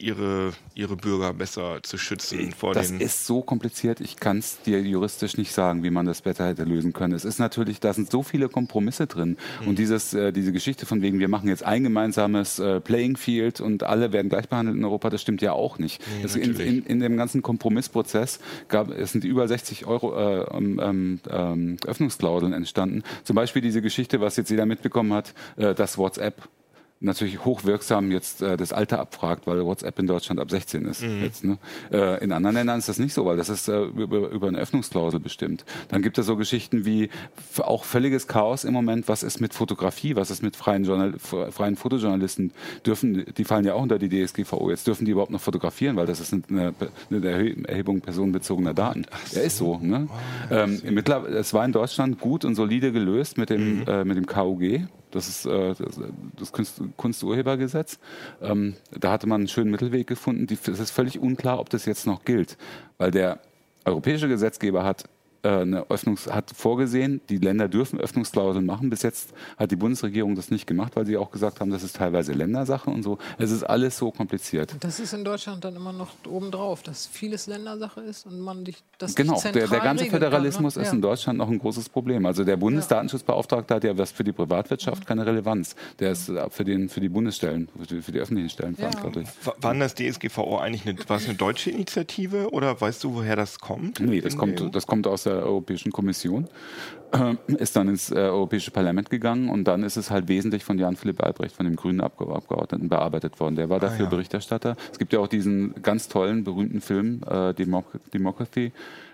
A: ihre, ihre Bürger besser zu schützen vor
E: Das
A: den
E: ist so kompliziert, ich kann es dir juristisch nicht sagen, wie man das besser hätte lösen können. Es ist natürlich, da sind so viele Kompromisse drin.
A: Mhm.
E: Und dieses, äh, diese Geschichte von wegen, wir machen jetzt ein gemeinsames äh, Playing Field und alle werden gleich behandelt in Europa, das stimmt ja auch nicht. das in, in, in dem ganzen Kompromissprozess gab, es sind über 60 Euro äh, ähm, ähm, Öffnungsklauseln entstanden. Zum Beispiel diese Geschichte, was jetzt jeder mitbekommen hat, äh, dass WhatsApp natürlich hochwirksam jetzt äh, das Alter abfragt, weil WhatsApp in Deutschland ab 16 ist. Jetzt, ne? äh, in anderen Ländern ist das nicht so, weil das ist äh, über, über eine Öffnungsklausel bestimmt. Dann gibt es so Geschichten wie auch völliges Chaos im Moment. Was ist mit Fotografie? Was ist mit freien, Journal freien Fotojournalisten? Dürfen, die fallen ja auch unter die DSGVO. Jetzt dürfen die überhaupt noch fotografieren, weil das ist eine, eine Erhe- Erhebung personenbezogener Daten. Ja, ist so. Ne? Ähm, mittlerweile, es war in Deutschland gut und solide gelöst mit dem, äh, mit dem KUG. Das ist äh, das, das Kunst, Kunsturhebergesetz. Ähm, da hatte man einen schönen Mittelweg gefunden. Es ist völlig unklar, ob das jetzt noch gilt, weil der europäische Gesetzgeber hat eine Öffnungs hat vorgesehen, die Länder dürfen Öffnungsklauseln machen. Bis jetzt hat die Bundesregierung das nicht gemacht, weil sie auch gesagt haben, das ist teilweise Ländersache und so. Es ist alles so kompliziert.
D: Das ist in Deutschland dann immer noch obendrauf, dass vieles Ländersache ist und man dich das
E: Genau,
D: nicht
E: der,
D: zentral
E: der ganze Föderalismus
D: kann, ne?
E: ist
D: ja.
E: in Deutschland noch ein großes Problem. Also der Bundesdatenschutzbeauftragte hat ja was für die Privatwirtschaft keine Relevanz. Der ist äh, für, den, für die Bundesstellen, für die, für die öffentlichen Stellen
D: Ja.
E: verantwortlich.
A: Wa- War denn das DSGVO eigentlich eine, war es eine deutsche Initiative oder weißt du, woher das kommt?
E: Nee, das kommt,
A: der
E: das kommt aus der Europäischen Kommission, äh, ist dann ins äh, Europäische Parlament gegangen und dann ist es halt wesentlich von Jan Philipp Albrecht, von dem grünen Abge Abgeordneten, bearbeitet worden. Der war dafür
A: ja.
E: Berichterstatter. Es gibt ja auch diesen ganz tollen, berühmten Film, äh, Democ Democracy,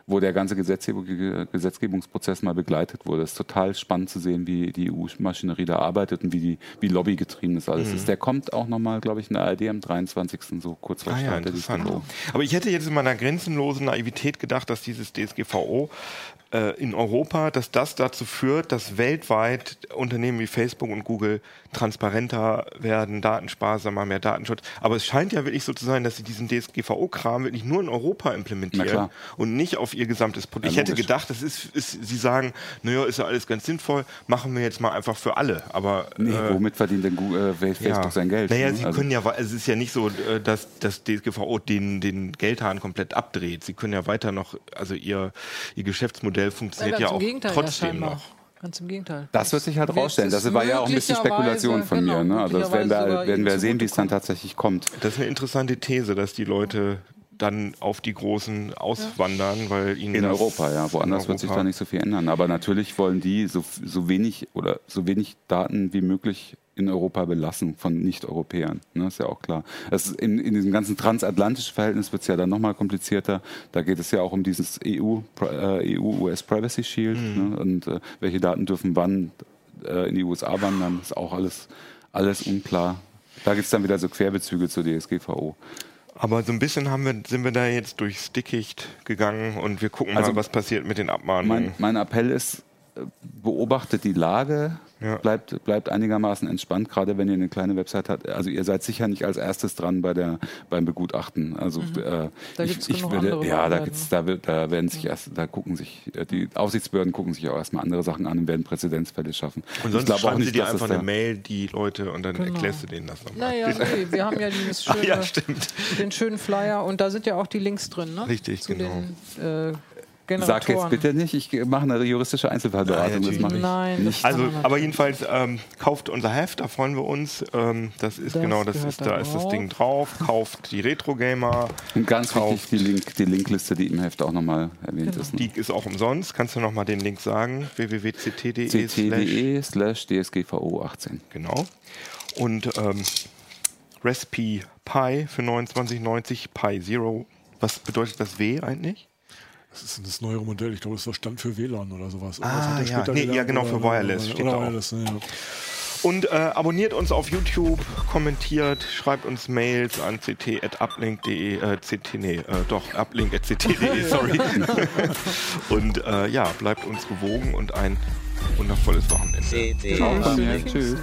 E: wo der ganze Gesetzgebungsprozess mal begleitet wurde. Es ist total spannend zu sehen, wie die EU-Maschinerie da arbeitet und wie, die, wie lobbygetrieben das alles mhm. ist. Der kommt auch nochmal, glaube ich, in der ARD am 23. so kurz vor
A: ah, ja, interessant. Aber ich hätte jetzt in meiner grenzenlosen Naivität gedacht, dass dieses DSGVO äh, in Europa, dass das dazu führt, dass weltweit Unternehmen wie Facebook und Google transparenter werden, datensparsamer, mehr Datenschutz. Aber es scheint ja wirklich so zu sein, dass sie diesen DSGVO-Kram wirklich nur in Europa implementieren und nicht auf ihr gesamtes Produkt. Ja, ich hätte gedacht, das ist, ist, sie sagen, naja, ist ja alles ganz sinnvoll, machen wir jetzt mal einfach für alle. Aber
E: nee, äh, womit verdient denn Google, äh, Facebook ja. sein Geld?
A: Naja, sie also. können ja, es ist ja nicht so, äh, dass das DSGVO den, den Geldhahn komplett abdreht. Sie können ja weiter noch, also ihr, ihr Geschäftsmodell funktioniert ja, ja auch Gegenteil trotzdem noch.
D: Ganz im Gegenteil.
E: Das wird sich halt rausstellen. Das war ja auch ein bisschen Spekulation von genau, mir. Ne? Also das werden wir, werden wir sehen, wie es dann tatsächlich kommt.
A: Das ist eine interessante These, dass die Leute dann auf die Großen auswandern, ja. weil ihnen
E: in Europa, ja, woanders Europa. wird sich da nicht so viel ändern. Aber natürlich wollen die so, so wenig oder so wenig Daten wie möglich in Europa belassen von Nicht-Europäern. Ne, ist ja auch klar. Das in, in diesem ganzen transatlantischen Verhältnis wird es ja dann nochmal komplizierter. Da geht es ja auch um dieses EU, äh, EU-US Privacy Shield mhm. ne, und äh, welche Daten dürfen wann äh, in die USA wandern. Ist auch alles, alles unklar. Da gibt es dann wieder so Querbezüge zur DSGVO.
A: Aber so ein bisschen haben wir, sind wir da jetzt durchs Dickicht gegangen und wir gucken also mal, was passiert mit den Abmahnungen.
E: Mein, mein Appell ist, beobachtet die Lage, ja. bleibt, bleibt einigermaßen entspannt, gerade wenn ihr eine kleine Website habt. Also ihr seid sicher nicht als erstes dran bei der, beim Begutachten. Also mhm. äh,
D: da ich, ich würde,
E: ja, da gibt's, da, da werden sich erst, da gucken sich, äh, die Aufsichtsbehörden gucken sich auch erstmal andere Sachen an und werden Präzedenzfälle schaffen.
A: Und sonst ich schreiben auch nicht, sie dir einfach eine Mail, die Leute, und dann genau. erklärst du denen das
D: nochmal. Naja, nee, wir haben ja dieses [laughs] schöne, ja, den schönen Flyer und da sind ja auch die Links drin, ne?
A: Richtig,
D: Zu
A: genau.
D: Den, äh.
E: Sag jetzt bitte nicht, ich mache eine juristische Einzelfallberatung.
A: Nein, das mache ich Nein, nicht. Also, aber jedenfalls ähm, kauft unser Heft, da freuen wir uns. Ähm, das ist das genau, das ist, da ist das Ding drauf. Kauft die Retro Gamer.
E: Und ganz wichtig die, Link, die Linkliste, die im Heft auch nochmal erwähnt genau. ist.
A: Ne? Die ist auch umsonst. Kannst du nochmal den Link sagen? www.ct.de
E: ct.de slash dsgvo 18.
A: Genau. Und ähm, Recipe Pi für 29,90 Pi Zero. Was bedeutet das W eigentlich?
B: Das ist das neuere Modell. Ich glaube, das war Stand für WLAN oder sowas.
A: Ah, ja. Nee, ja, genau, für Wireless oder, steht oder da Wireless, ja. Und äh, abonniert uns auf YouTube, kommentiert, schreibt uns Mails an ct.uplink.de, äh, ct, nee, äh, doch, uplink.ct.de, [laughs] sorry. und äh, ja, bleibt uns gewogen und ein wundervolles Wochenende.
E: Ciao, Tschüss. Tschüss.